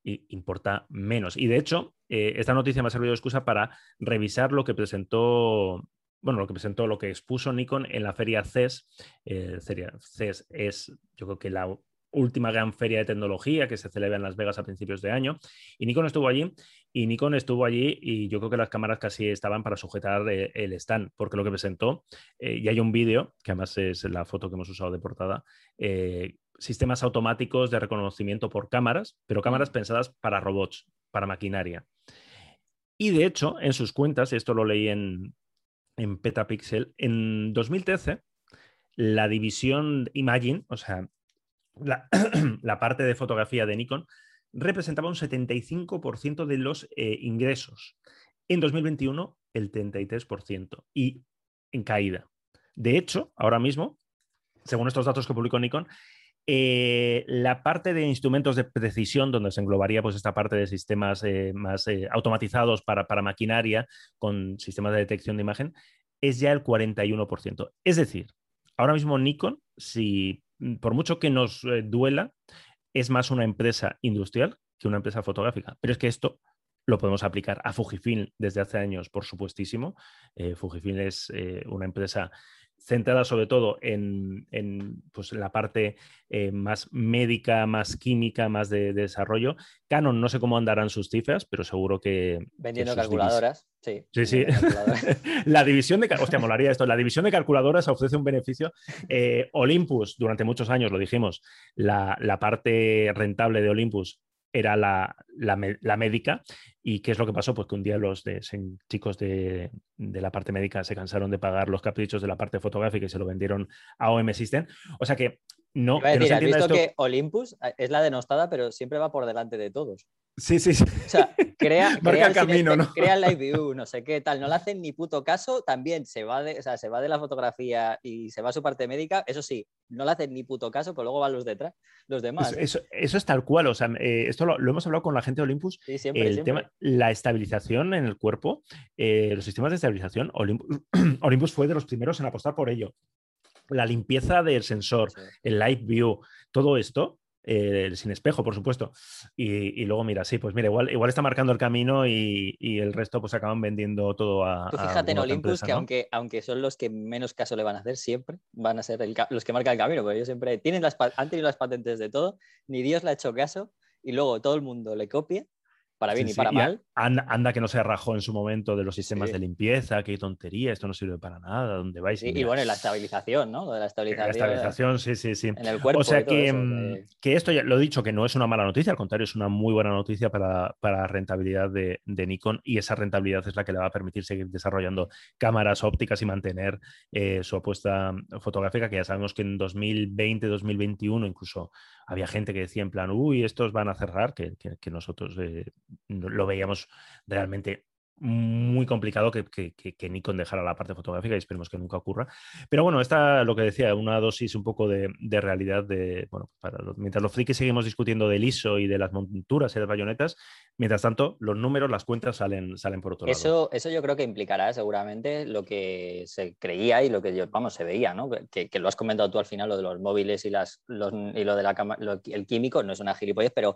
importa menos. Y de hecho, eh, esta noticia me ha servido de excusa para revisar lo que presentó, bueno, lo que presentó, lo que expuso Nikon en la feria CES. Eh, CES es, yo creo que la última gran feria de tecnología que se celebra en Las Vegas a principios de año. Y Nikon estuvo allí y Nikon estuvo allí y yo creo que las cámaras casi estaban para sujetar eh, el stand, porque lo que presentó, y hay un vídeo, que además es la foto que hemos usado de portada, sistemas automáticos de reconocimiento por cámaras, pero cámaras pensadas para robots, para maquinaria. Y de hecho, en sus cuentas, esto lo leí en, en Petapixel, en 2013, la división Imagine, o sea, la, parte de fotografía de Nikon, representaba un 75% de los eh, ingresos. En 2021, el 33%. Y en caída. De hecho, ahora mismo, según estos datos que publicó Nikon, eh, la parte de instrumentos de precisión, donde se englobaría pues, esta parte de sistemas eh, más eh, automatizados para, maquinaria con sistemas de detección de imagen, es ya el 41%. Es decir, ahora mismo Nikon, si mm, por mucho que nos duela, es más una empresa industrial que una empresa fotográfica. Pero es que esto lo podemos aplicar a Fujifilm desde hace años, por supuestísimo. Fujifilm es una empresa centrada sobre todo en, en, pues, en la parte eh, más médica, más química, más de, de, desarrollo. Canon no sé cómo andarán sus cifras, pero seguro que... Vendiendo que calculadoras, sí. Sí, sí. la división de... Hostia, molaría esto. La división de calculadoras ofrece un beneficio. Eh, Olympus, durante muchos años, lo dijimos, la, la parte rentable de Olympus era la, la, médica. ¿Y qué es lo que pasó? Pues que un día los de, chicos de, de, la parte médica se cansaron de pagar los caprichos de la parte fotográfica y se lo vendieron a OM System. O sea que no. que decir, no ¿Has visto esto... que Olympus es la denostada, pero siempre va por delante de todos? Sí, sí, sí. O sea, crea, crea el camino, ¿no? Crea live view, no sé qué tal. No le hacen ni puto caso. También se va, de, o sea, se va de la fotografía y se va a su parte médica. Eso sí, no le hacen ni puto caso, pero luego van los detrás, los demás. Eso, eso, eso es tal cual. O sea, eh, esto lo, lo, hemos hablado con la gente de Olympus. Sí, siempre, el siempre. tema, la estabilización en el cuerpo, eh, los sistemas de estabilización. Olympus, Olympus fue de los primeros en apostar por ello. La limpieza del sensor, sí. el live view, todo esto eh, sin espejo, por supuesto. Y, y, luego, mira, sí, pues mira, igual, igual está marcando el camino y, y el resto pues acaban vendiendo todo a. Tú fíjate a en Olympus empresa, que ¿no? aunque, aunque son los que menos caso le van a hacer siempre, van a ser el, los que marcan el camino, porque ellos siempre tienen las, han tenido las patentes de todo, ni Dios le ha hecho caso y luego todo el mundo le copia para bien sí, y sí. para y mal. Anda, anda, que no se rajó en su momento de los sistemas Sí. de limpieza, qué tontería, esto no sirve para nada, ¿dónde vais? Y bueno, y la estabilización, ¿no? Lo de la la estabilización, estabilización, sí, sí, sí. en el cuerpo. O sea que, eso, mm, que- que esto ya lo he dicho que no es una mala noticia, al contrario, es una muy buena noticia para, para la rentabilidad de, de Nikon y esa rentabilidad es la que le va a permitir seguir desarrollando cámaras ópticas y mantener eh, su apuesta fotográfica, que ya sabemos que en 2020, 2021 incluso había gente que decía en plan, uy, estos van a cerrar, que, que, nosotros eh, lo veíamos realmente muy complicado que, que, que, Nikon dejara la parte fotográfica y esperemos que nunca ocurra. Pero bueno, esta, lo que decía, una dosis un poco de, de realidad de, bueno, mientras los frikis seguimos discutiendo del ISO y de las monturas y las bayonetas, mientras tanto, los números, las cuentas salen, salen por otro eso, lado. Eso yo creo que implicará seguramente lo que se creía y lo que, yo, vamos, se veía, ¿no? Que, que, lo has comentado tú al final, lo de los móviles y, las, los, y lo de la cámara, el químico, no es una gilipollez, pero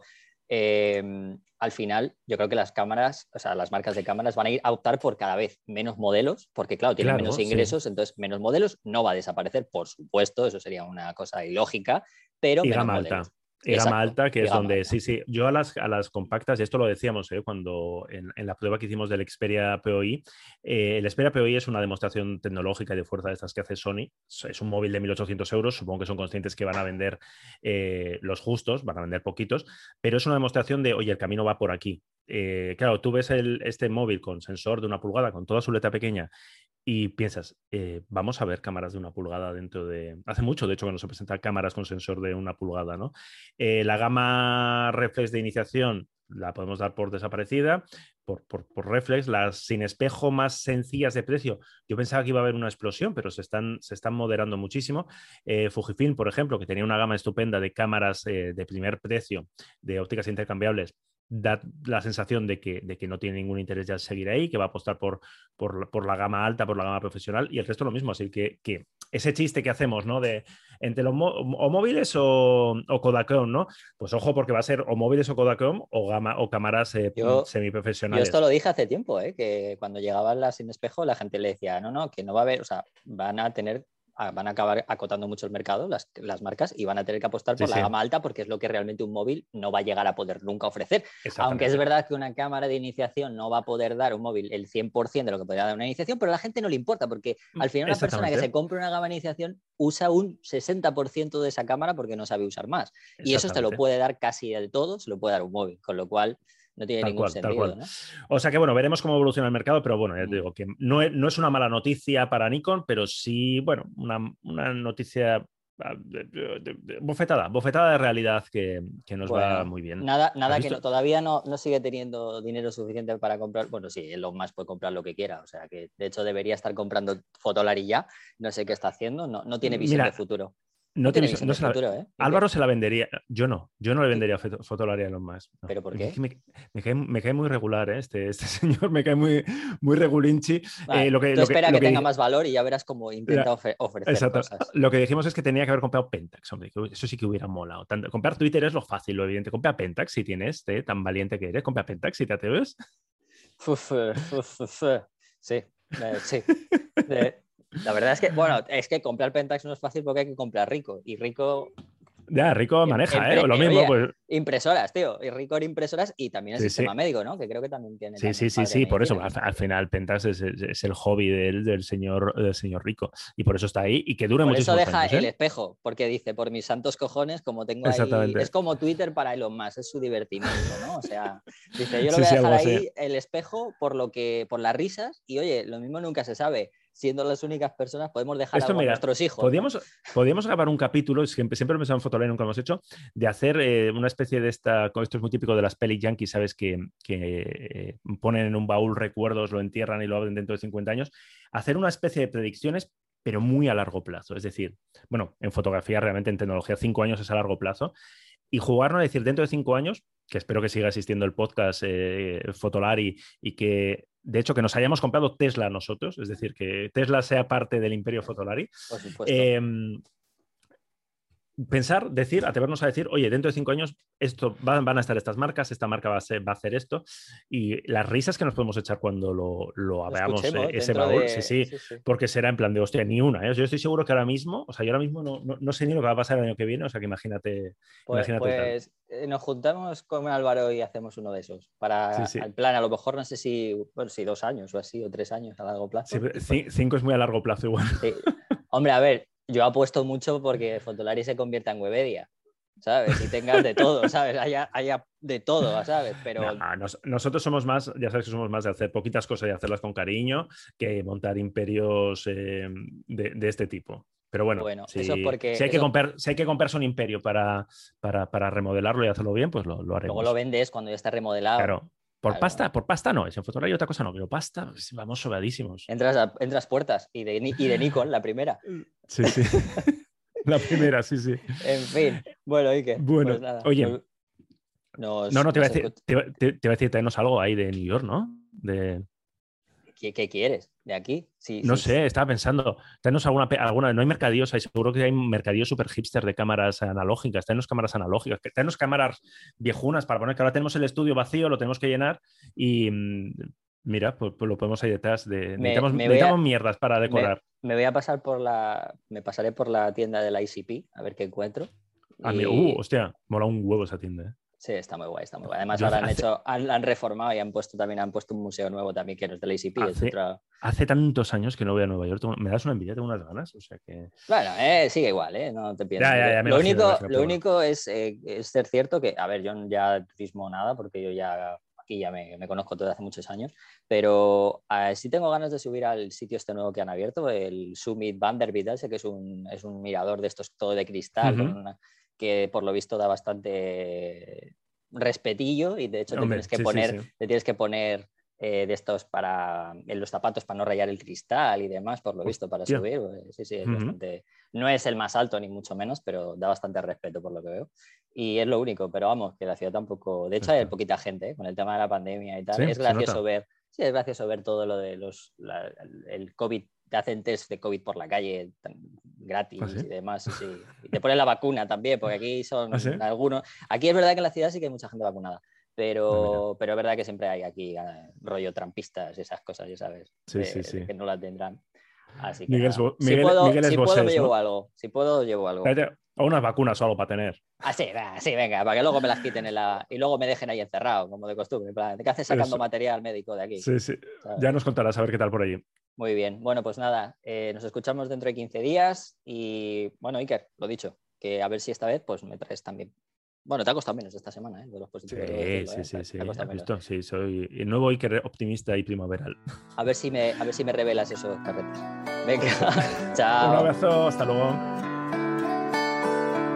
eh, al final yo creo que las cámaras, o sea, las marcas de cámaras van a ir a optar por cada vez menos modelos, porque claro, tienen Claro, menos sí. ingresos, entonces menos modelos no va a desaparecer, por supuesto, eso sería una cosa ilógica, pero Y menos gama modelos. Gama Exacto, alta, que es donde, sí, sí, yo a las, a las compactas, y esto lo decíamos ¿eh? cuando en, en la prueba que hicimos del Xperia POI, eh, el Xperia POI es una demostración tecnológica y de fuerza de estas que hace Sony, es un móvil de 1.800 euros, supongo que son conscientes que van a vender eh, los justos, van a vender poquitos, pero es una demostración de, oye, el camino va por aquí. Eh, claro, tú ves este móvil con sensor de una pulgada, con toda su letra pequeña, y piensas, eh, vamos a ver cámaras de una pulgada dentro de... Hace mucho, de hecho, que no se presentan cámaras con sensor de una pulgada, ¿no? Eh, la gama reflex de iniciación la podemos dar por desaparecida, por, reflex. Las sin espejo más sencillas de precio, yo pensaba que iba a haber una explosión, pero se están, moderando muchísimo. Fujifilm, por ejemplo, que tenía una gama estupenda de cámaras de primer precio, de ópticas intercambiables, da la sensación de que, de que, no tiene ningún interés ya seguir ahí, que va a apostar por, por, por, la gama alta, por la gama profesional y el resto lo mismo. Así que, que ese chiste que hacemos, ¿no? De entre los o móviles o, o, Kodachrome, ¿no? Pues ojo, porque va a ser o móviles o Kodachrome o gama o cámaras eh, yo, semiprofesionales. Yo esto lo dije hace tiempo, ¿eh? que cuando llegaban las sin espejo, la gente le decía, no, no, que no va a haber, o sea, van a tener van a acabar acotando mucho el mercado, las, las, marcas, y van a tener que apostar por sí, la sí. gama alta porque es lo que realmente un móvil no va a llegar a poder nunca ofrecer. Aunque es verdad que una cámara de iniciación no va a poder dar un móvil el 100% de lo que podría dar una iniciación, pero a la gente no le importa porque al final una persona que se compra una gama de iniciación usa un 60% de esa cámara porque no sabe usar más. Y eso te lo puede dar casi del todo, se lo puede dar un móvil, con lo cual no tiene tal ningún cual, sentido. ¿no? O sea que bueno, veremos cómo evoluciona el mercado, pero bueno, ya te digo que no es, no es una mala noticia para Nikon, pero sí, bueno, una, una noticia ah, bofetada, bofetada de realidad que, que nos bueno, va muy bien. Nada, nada que no, todavía no, no, sigue teniendo dinero suficiente para comprar. Bueno, sí, Elon Musk puede comprar lo que quiera. O sea que de hecho debería estar comprando Fotolari ya. No sé qué está haciendo, no, no tiene visión Mira, de futuro. No, tiene, no se la, futuro, ¿eh? Álvaro se la vendería. Yo no, yo no le vendería Fotolari a Elon Musk. No. ¿Pero por qué? Me, me, cae, me, cae, muy regular, ¿eh? este, este señor me cae muy, muy regulinchi. Vale, eh, lo que, tú lo espera que, que, lo tenga más valor y ya verás cómo intenta ofre ofrecer Exacto. cosas. Lo que dijimos es que tenía que haber comprado Pentax, hombre, que eso sí que hubiera molado. Tanto, comprar Twitter es lo fácil, lo evidente. Compra Pentax si tienes, ¿eh? tan valiente que eres. Compra Pentax si te atreves. Uf, uf, uf, sí, sí. La verdad es que, bueno, es que comprar Pentax no es fácil porque hay que comprar rico. Y rico Ya, Rico En- maneja, en- ¿eh? Lo en- mismo, pues. impresoras, tío. Y rico en impresoras y también el Sí, sistema sí. médico, ¿no? Que creo que también tiene. Sí, sí, sí, sí, por eso, al, al final Pentas es, es- es el hobby del, del señor, del señor rico y por eso está ahí y que dura Por eso deja años, el ¿eh? espejo, porque dice, por mis santos cojones, como tengo ahí. Es como Twitter para Elon Musk, es su divertimento, ¿no? O sea, dice, yo lo voy a dejar ahí el espejo por lo que, por las risas, y oye, lo mismo nunca se sabe. Siendo las únicas personas, podemos dejar Esto, algo a mira, nuestros hijos. ¿no? Podríamos, podríamos grabar un capítulo, siempre, siempre lo he pensado en Fotolari, nunca lo hemos hecho, de hacer eh, una especie de esta, esto es muy típico de las pelis yankees, ¿sabes? Que, que, eh, ponen en un baúl recuerdos, lo entierran y lo abren dentro de 50 años. Hacer una especie de predicciones, pero muy a largo plazo. Es decir, bueno, en fotografía, realmente en tecnología, cinco años es a largo plazo. Y jugarnos a decir, dentro de cinco años, que espero que siga existiendo el podcast eh, Fotolari y que, de hecho, que nos hayamos comprado Tesla nosotros, es decir, que Tesla sea parte del imperio Fotolari. Por supuesto. Em, pensar, decir, atrevernos a decir, oye, dentro de cinco años esto van, van a estar estas marcas, esta marca va a, ser- va a hacer esto, y las risas que nos podemos echar cuando lo, lo veamos eh, ese baúl, de- sí, sí, porque será en plan de, hostia, ni una, ¿eh? Yo estoy seguro que ahora mismo, o sea, yo ahora mismo no, no- no sé ni lo que va a pasar el año que viene, o sea, que imagínate, Pues, imagínate pues, eh, nos juntamos con Álvaro y hacemos uno de esos. Para Sí, el plan, a lo mejor no sé si, bueno, si dos años o así, o tres años a largo plazo. Cinco es muy a largo plazo igual. Sí. Hombre, a ver, yo apuesto mucho porque Fotolari se convierta en Webedia, ¿sabes? Y tengas de todo, ¿sabes? Haya, haya de todo, ¿sabes? Pero Nah, nos- nosotros somos más, ya sabes que somos más de hacer poquitas cosas y hacerlas con cariño que montar imperios eh, de, de este tipo. Pero bueno, Bueno, si, eso es porque- si hay que eso- comprar, si hay que comprarse un imperio para, para, para remodelarlo y hacerlo bien, pues lo, lo haremos. luego lo vendes cuando ya está remodelado. Claro. Por Claro. pasta, por pasta no, es en fotografía otra cosa no, pero pasta, vamos sobradísimos. Entras, a- entras puertas y de, y de Nikon, la primera. Sí, sí. La primera, sí, sí. En fin, bueno, Ike. Bueno, pues nada, oye. nos- No, no, te iba a decir, te, te- te iba a decir, tráenos algo ahí de New York, ¿no? De, ¿Qué, qué quieres? ¿De aquí? Sí, No sí, sé, estaba pensando, tenemos alguna, alguna, no hay mercadillos, hay, seguro que hay mercadillos super hipster de cámaras analógicas, tenemos cámaras analógicas, tenemos cámaras viejunas para poner, que ahora tenemos el estudio vacío, lo tenemos que llenar y mm, mira, pues, pues lo podemos ahí detrás de... Me- necesitamos me voy a- necesitamos mierdas para decorar. Me voy a pasar por la. Me pasaré por la tienda de la ICP a ver qué encuentro. Ah, mira, uh, hostia, mola un huevo esa tienda. ¿eh? Sí, está muy guay, está muy guay. Además, Yo ahora han hecho, han, han reformado y han puesto también, han puesto un museo nuevo también que no es de la ICP. es Hace- otra- Hace tantos años que no voy a Nueva York, me das una envidia, tengo unas ganas, o sea que... Bueno, eh, sigue igual, ¿eh? No te me lo imagino, único, lo único es, eh, es ser cierto que, a ver, yo ya turismo nada porque yo ya aquí ya me, me conozco desde hace muchos años, pero eh, sí tengo ganas de subir al sitio este nuevo que han abierto, el Summit Vanderbilt, ese que es un, es un mirador de estos todo de cristal, Ujú. con una- que por lo visto da bastante respetillo y de hecho te Hombre, tienes que sí, sí, poner, sí. te tienes que poner eh, de estos para en los zapatos para no rayar el cristal y demás, por lo visto, para subir. pues, sí, sí, es Ujú. bastante- no es el más alto ni mucho menos, pero da bastante respeto por lo que veo. Y es lo único, pero vamos, que la ciudad tampoco. De hecho, hay poquita gente ¿eh? con el tema de la pandemia y tal. Sí, es gracioso ver. Sí, es gracioso ver todo lo de los la- el COVID, te hacen test de COVID por la calle gratis ¿Ah, sí? y demás. sí. Y te ponen la vacuna también, porque aquí son ¿Ah, sí? algunos. Aquí es verdad que en la ciudad sí que hay mucha gente vacunada. Ah, Pero, pero es verdad que siempre hay aquí eh, rollo trampistas y esas cosas, ya sabes. Sí, de- sí, sí. Que no las tendrán. Así que Miguel. Bo- si Miguel- puedo, Miguel si puedo llevo ¿no? algo. Si puedo, llevo algo. O unas vacunas o algo para tener. Ah, sí, sí, venga, para que luego me las quiten en la... y luego me dejen ahí encerrado, como de costumbre. en plan, ¿Qué haces sacando Eso. material médico de aquí? Sí, sí. ¿sabes? Ya nos contarás a ver qué tal por allí. Muy bien. Bueno, pues nada, eh, nos escuchamos dentro de 15 días y bueno, Iker, lo dicho, que a ver si esta vez pues me traes también. Bueno, te ha costado menos esta semana, ¿eh? De los Sí, positivos. decirlo, sí, ¿eh? sí, Te- sí. te ha costado ¿Has menos. visto? Sí, soy el nuevo Iker optimista y primaveral. A ver si me, a ver si me revelas esos carretes. Venga, Un chao. abrazo, hasta luego.